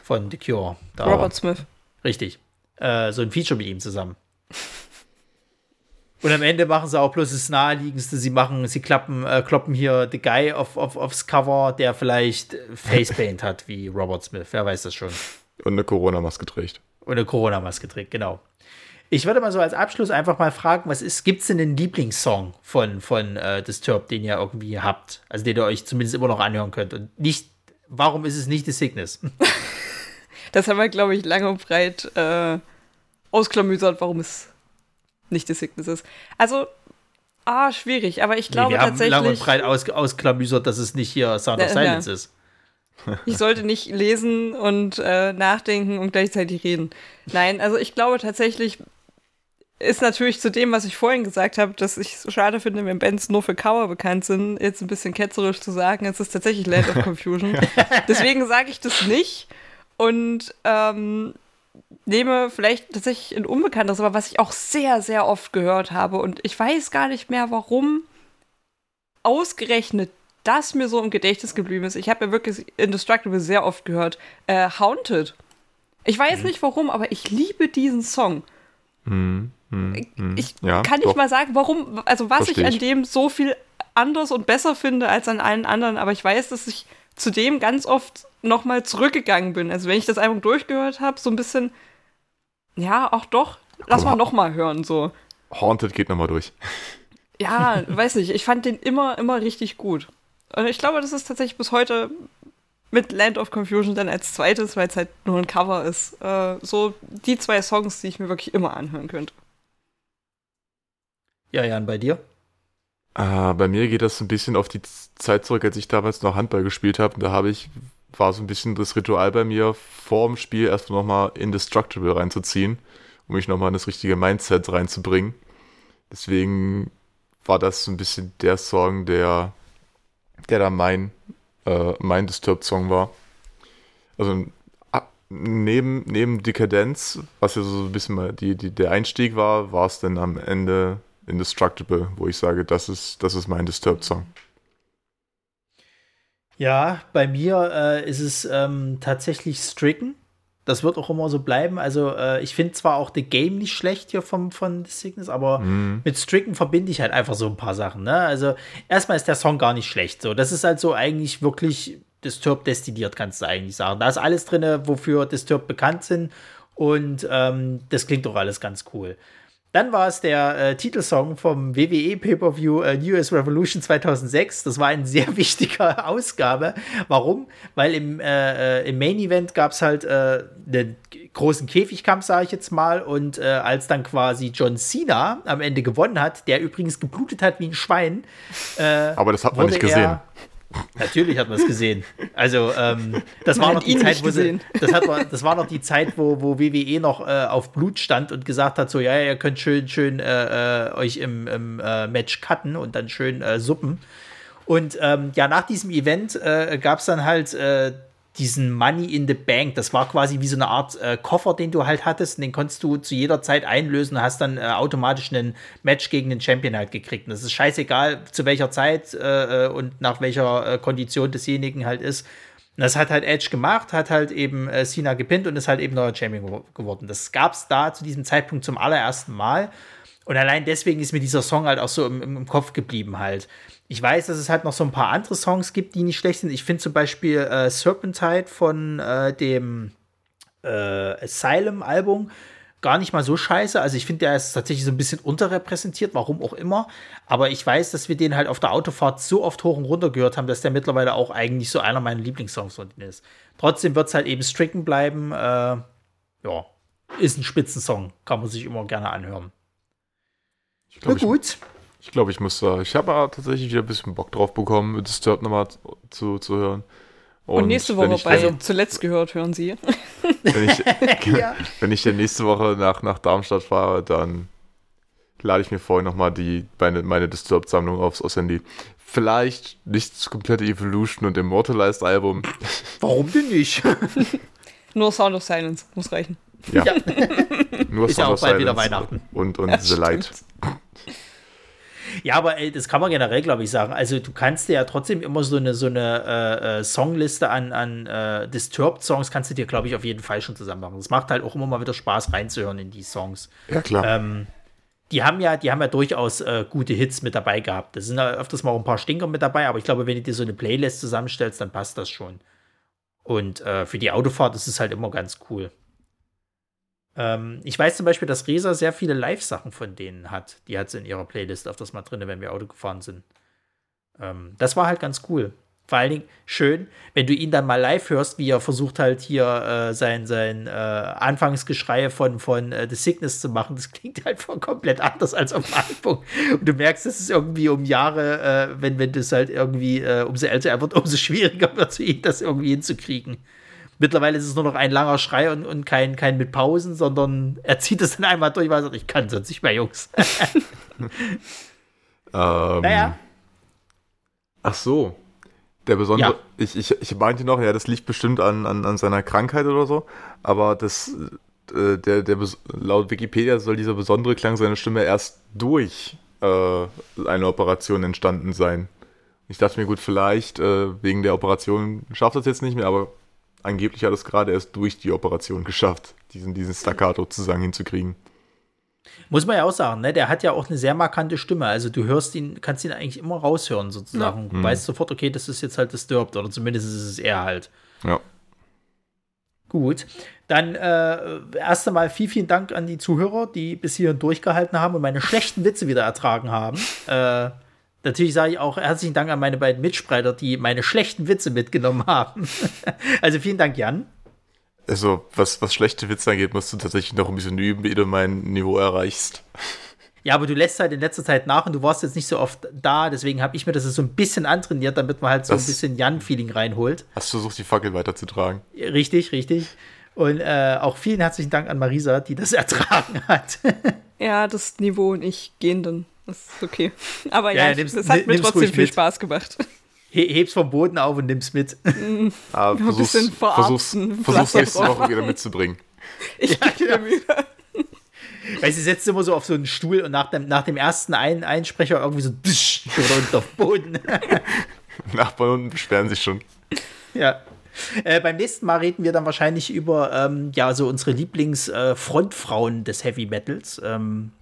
Von The Cure. Da. Robert Smith. Richtig. Äh, so ein Feature mit ihm zusammen. Und am Ende machen sie auch bloß das Naheliegendste. Sie machen, sie klappen, äh, kloppen hier The Guy auf, auf, aufs Cover, der vielleicht Facepaint hat, wie Robert Smith. Wer weiß das schon. Und eine Corona-Maske trägt. Und eine Corona-Maske trägt, genau. Ich würde mal so als Abschluss einfach mal fragen, was ist, gibt es denn einen Lieblingssong von, von äh, Disturbed, den ihr irgendwie habt? Also den ihr euch zumindest immer noch anhören könnt. Und nicht, warum ist es nicht The Sickness? das haben wir, glaube ich, lange und breit äh, ausklamüsert, warum es nicht The Sickness ist. Also, ah, schwierig, aber ich glaube nee, wir tatsächlich. Haben lang und breit aus, ausklamüsert, dass es nicht hier Sound of Silence ja. ist. Ich sollte nicht lesen und äh, nachdenken und gleichzeitig reden. Nein, also ich glaube tatsächlich ist natürlich zu dem, was ich vorhin gesagt habe, dass ich es schade finde, wenn Bands nur für Cover bekannt sind, jetzt ein bisschen ketzerisch zu sagen, es ist tatsächlich Land of Confusion. Deswegen sage ich das nicht. Und ähm, nehme vielleicht tatsächlich ein Unbekanntes, aber was ich auch sehr, sehr oft gehört habe und ich weiß gar nicht mehr, warum ausgerechnet das mir so im Gedächtnis geblieben ist. Ich habe ja wirklich Indestructible sehr oft gehört. Äh, Haunted. Ich weiß mhm. nicht warum, aber ich liebe diesen Song. Mhm. Mhm. Ich ja, kann nicht doch. mal sagen, warum, also was Versteh ich an dem so viel anders und besser finde als an allen anderen, aber ich weiß, dass ich zu dem ganz oft nochmal zurückgegangen bin. Also wenn ich das Album durchgehört habe, so ein bisschen ja, auch doch. Lass Komm, mal nochmal hören, so. Haunted geht nochmal durch. Ja, weiß nicht. Ich fand den immer, immer richtig gut. Und ich glaube, das ist tatsächlich bis heute mit Land of Confusion dann als zweites, weil es halt nur ein Cover ist. Äh, so die zwei Songs, die ich mir wirklich immer anhören könnte. Ja, Jan, bei dir? Äh, bei mir geht das ein bisschen auf die Zeit zurück, als ich damals noch Handball gespielt habe. Da habe ich war so ein bisschen das Ritual bei mir, vor dem Spiel erstmal nochmal Indestructible reinzuziehen, um mich nochmal in das richtige Mindset reinzubringen. Deswegen war das so ein bisschen der Song, der, der da mein, äh, mein Disturbed-Song war. Also neben, neben Dekadenz, was ja so ein bisschen mal die, die, der Einstieg war, war es dann am Ende Indestructible, wo ich sage, das ist, das ist mein Disturbed-Song. Ja, bei mir äh, ist es ähm, tatsächlich Stricken. Das wird auch immer so bleiben. Also, äh, ich finde zwar auch The Game nicht schlecht hier vom, von The Sickness, aber mhm. mit Stricken verbinde ich halt einfach so ein paar Sachen. Ne? Also, erstmal ist der Song gar nicht schlecht. So, das ist halt so eigentlich wirklich Disturb destilliert, kannst du eigentlich sagen. Da ist alles drin, wofür Disturb bekannt sind. Und ähm, das klingt doch alles ganz cool. Dann war es der äh, Titelsong vom WWE Pay-Per-View äh, New Year's Revolution 2006. Das war eine sehr wichtige Ausgabe. Warum? Weil im, äh, äh im Main Event gab es halt äh, einen großen Käfigkampf, sage ich jetzt mal. Und äh, als dann quasi John Cena am Ende gewonnen hat, der übrigens geblutet hat wie ein Schwein. Aber das hat man nicht gesehen. Natürlich hat man es gesehen. Also ähm, das war noch die Zeit, wo sie, das, hat, das war noch die Zeit, wo, wo WWE noch äh, auf Blut stand und gesagt hat, so ja, ihr könnt schön, schön äh, äh, euch im, im äh, Match cutten und dann schön äh, suppen. Und ähm, ja, nach diesem Event äh, gab es dann halt diesen Money in the Bank. Das war quasi wie so eine Art äh, Koffer, den du halt hattest. Und den konntest du zu jeder Zeit einlösen und hast dann äh, automatisch einen Match gegen den Champion halt gekriegt. Und das ist scheißegal, zu welcher Zeit äh, äh und nach welcher äh, Kondition desjenigen halt ist. Und das hat halt Edge gemacht, hat halt eben äh, Cena gepinnt und ist halt eben neuer Champion geworden. Das gab es da zu diesem Zeitpunkt zum allerersten Mal. Und allein deswegen ist mir dieser Song halt auch so im, im Kopf geblieben halt. Ich weiß, dass es halt noch so ein paar andere Songs gibt, die nicht schlecht sind. Ich finde zum Beispiel äh, Serpentine von äh, dem äh, Asylum-Album gar nicht mal so scheiße. Also ich finde, der ist tatsächlich so ein bisschen unterrepräsentiert, warum auch immer. Aber ich weiß, dass wir den halt auf der Autofahrt so oft hoch und runter gehört haben, dass der mittlerweile auch eigentlich so einer meiner Lieblingssongs von denen ist. Trotzdem wird es halt eben stricken bleiben. Äh, ja, ist ein Spitzensong. Kann man sich immer gerne anhören. Ich glaub, Na gut. Ich, ich glaube, ich muss da. Ich habe tatsächlich wieder ein bisschen Bock drauf bekommen, Disturbed nochmal zu, zu hören. Und, Und nächste Woche bei also, zuletzt gehört, hören Sie. Wenn ich, ja. wenn ich dann nächste Woche nach, nach Darmstadt fahre, dann lade ich mir vorher nochmal die, meine, meine Disturbed-Sammlung aufs, aufs Handy. Vielleicht nicht das komplette Evolution und Immortalized Album. Warum denn nicht? Nur Sound of Silence muss reichen. Ja. Nur Ist ja auch bald wieder Weihnachten. Und, und ja, The Light. Ja, aber ey, das kann man generell, glaube ich, sagen. Also du kannst dir ja trotzdem immer so eine, so eine äh, äh, Songliste an, an äh, Disturbed-Songs kannst du dir, glaube ich, auf jeden Fall schon zusammen machen. Es macht halt auch immer mal wieder Spaß reinzuhören in die Songs. Ja, klar. Ähm, die haben ja, die haben ja durchaus äh, gute Hits mit dabei gehabt. Da sind ja öfters mal auch ein paar Stinker mit dabei, aber ich glaube, wenn du dir so eine Playlist zusammenstellst, dann passt das schon. Und äh, für die Autofahrt ist es halt immer ganz cool. Ähm, ich weiß zum Beispiel, dass Resa sehr viele Live-Sachen von denen hat. Die hat sie in ihrer Playlist öfters mal drin, wenn wir Auto gefahren sind. Ähm, das war halt ganz cool. Vor allen Dingen schön, wenn du ihn dann mal live hörst, wie er versucht halt hier äh, sein, sein äh, Anfangsgeschrei von, von äh, The Sickness zu machen. Das klingt halt komplett anders als auf dem Album. Und du merkst, dass es irgendwie um Jahre, äh, wenn, wenn das halt irgendwie, äh, umso älter er wird, umso schwieriger wird für ihn, das irgendwie hinzukriegen. Mittlerweile ist es nur noch ein langer Schrei und, und kein, kein mit Pausen, sondern er zieht es dann einmal durch, weil er sagt, ich kann sonst nicht mehr, Jungs. ähm, naja. Ach so. Der besondere, ja. ich, ich, ich meinte noch, ja, das liegt bestimmt an, an, an seiner Krankheit oder so, aber das, äh, der, der, laut Wikipedia soll dieser besondere Klang seiner Stimme erst durch äh, eine Operation entstanden sein. Ich dachte mir, gut, vielleicht äh, wegen der Operation schafft das jetzt nicht mehr, aber angeblich hat es gerade erst durch die Operation geschafft, diesen, diesen Staccato zusammen hinzukriegen. Muss man ja auch sagen, ne? Der hat ja auch eine sehr markante Stimme. Also du hörst ihn, kannst ihn eigentlich immer raushören, sozusagen. Ja. Du mhm. weißt sofort, okay, das ist jetzt halt Disturbed, oder zumindest ist es er halt. Ja. Gut. Dann äh, erst einmal viel, vielen Dank an die Zuhörer, die bis hierhin durchgehalten haben und meine schlechten Witze wieder ertragen haben. Äh, Natürlich sage ich auch herzlichen Dank an meine beiden Mitstreiter, die meine schlechten Witze mitgenommen haben. also vielen Dank, Jan. Also, was, was schlechte Witze angeht, musst du tatsächlich noch ein bisschen üben, ehe du mein Niveau erreichst. Ja, aber du lässt halt in letzter Zeit nach und du warst jetzt nicht so oft da, deswegen habe ich mir das so ein bisschen antrainiert, damit man halt so das ein bisschen Jan-Feeling reinholt. Hast du versucht, die Fackel weiterzutragen? Richtig, richtig. Und äh, auch vielen herzlichen Dank an Marisa, die das ertragen hat. ja, das Niveau und ich gehen dann. Das ist okay. Aber ja, ja nimm's, das hat mir trotzdem viel mit. Spaß gemacht. Heb's vom Boden auf und nimm's mit. Mm. Ah, versuch's, ein bisschen versuch's, versuch's nächste Woche wieder mitzubringen. Ich ja, gebe mir Mühe. Weil sie setzt immer so auf so einen Stuhl und nach dem, nach dem ersten Ein Einsprecher irgendwie so dusch, runter auf den Boden. Nachbarn unten beschweren sich schon. Ja. Äh, beim nächsten Mal reden wir dann wahrscheinlich über ähm, ja so unsere Lieblingsfrontfrauen äh, des Heavy Metals. Ähm,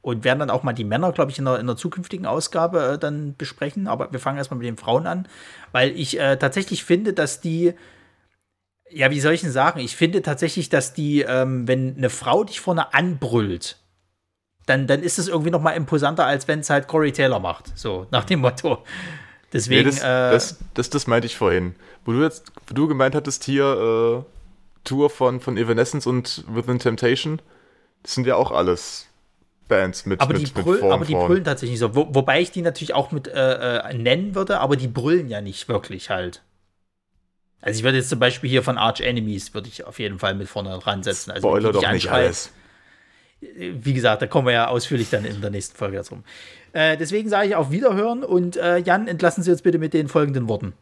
und werden dann auch mal die Männer, glaube ich, in der, in der zukünftigen Ausgabe äh, dann besprechen. Aber wir fangen erstmal mit den Frauen an, weil ich äh, tatsächlich finde, dass die, ja, wie soll ich denn sagen? Ich finde tatsächlich, dass die, ähm, wenn eine Frau dich vorne anbrüllt, dann, dann ist es irgendwie noch mal imposanter, als wenn es halt Corey Taylor macht. So, nach dem Motto. Deswegen. Nee, das, äh, das, das, das, meinte ich vorhin. Wo du jetzt, wo du gemeint hattest, hier äh, Tour von, von Evanescence und Within Temptation, das sind ja auch alles Bands mit aber mit, die, brüll, aber die brüllen tatsächlich so. Wo, wobei ich die natürlich auch mit äh, äh, nennen würde, aber die brüllen ja nicht wirklich halt. Also ich würde jetzt zum Beispiel hier von Arch Enemies würde ich auf jeden Fall mit vorne dran setzen. Also Spoiler doch nicht alles. Wie gesagt, da kommen wir ja ausführlich dann in der nächsten Folge dazu. Äh, deswegen sage ich auf Wiederhören und äh, Jan, entlassen Sie uns bitte mit den folgenden Worten.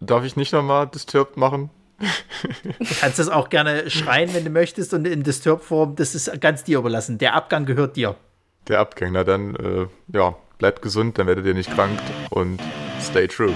darf ich nicht nochmal Disturbed machen? Du kannst das auch gerne schreien, wenn du möchtest, und in Disturb-Form, das ist ganz dir überlassen. Der Abgang gehört dir. Der Abgang, na dann, äh, ja, bleibt gesund, dann werdet ihr nicht krank und stay true.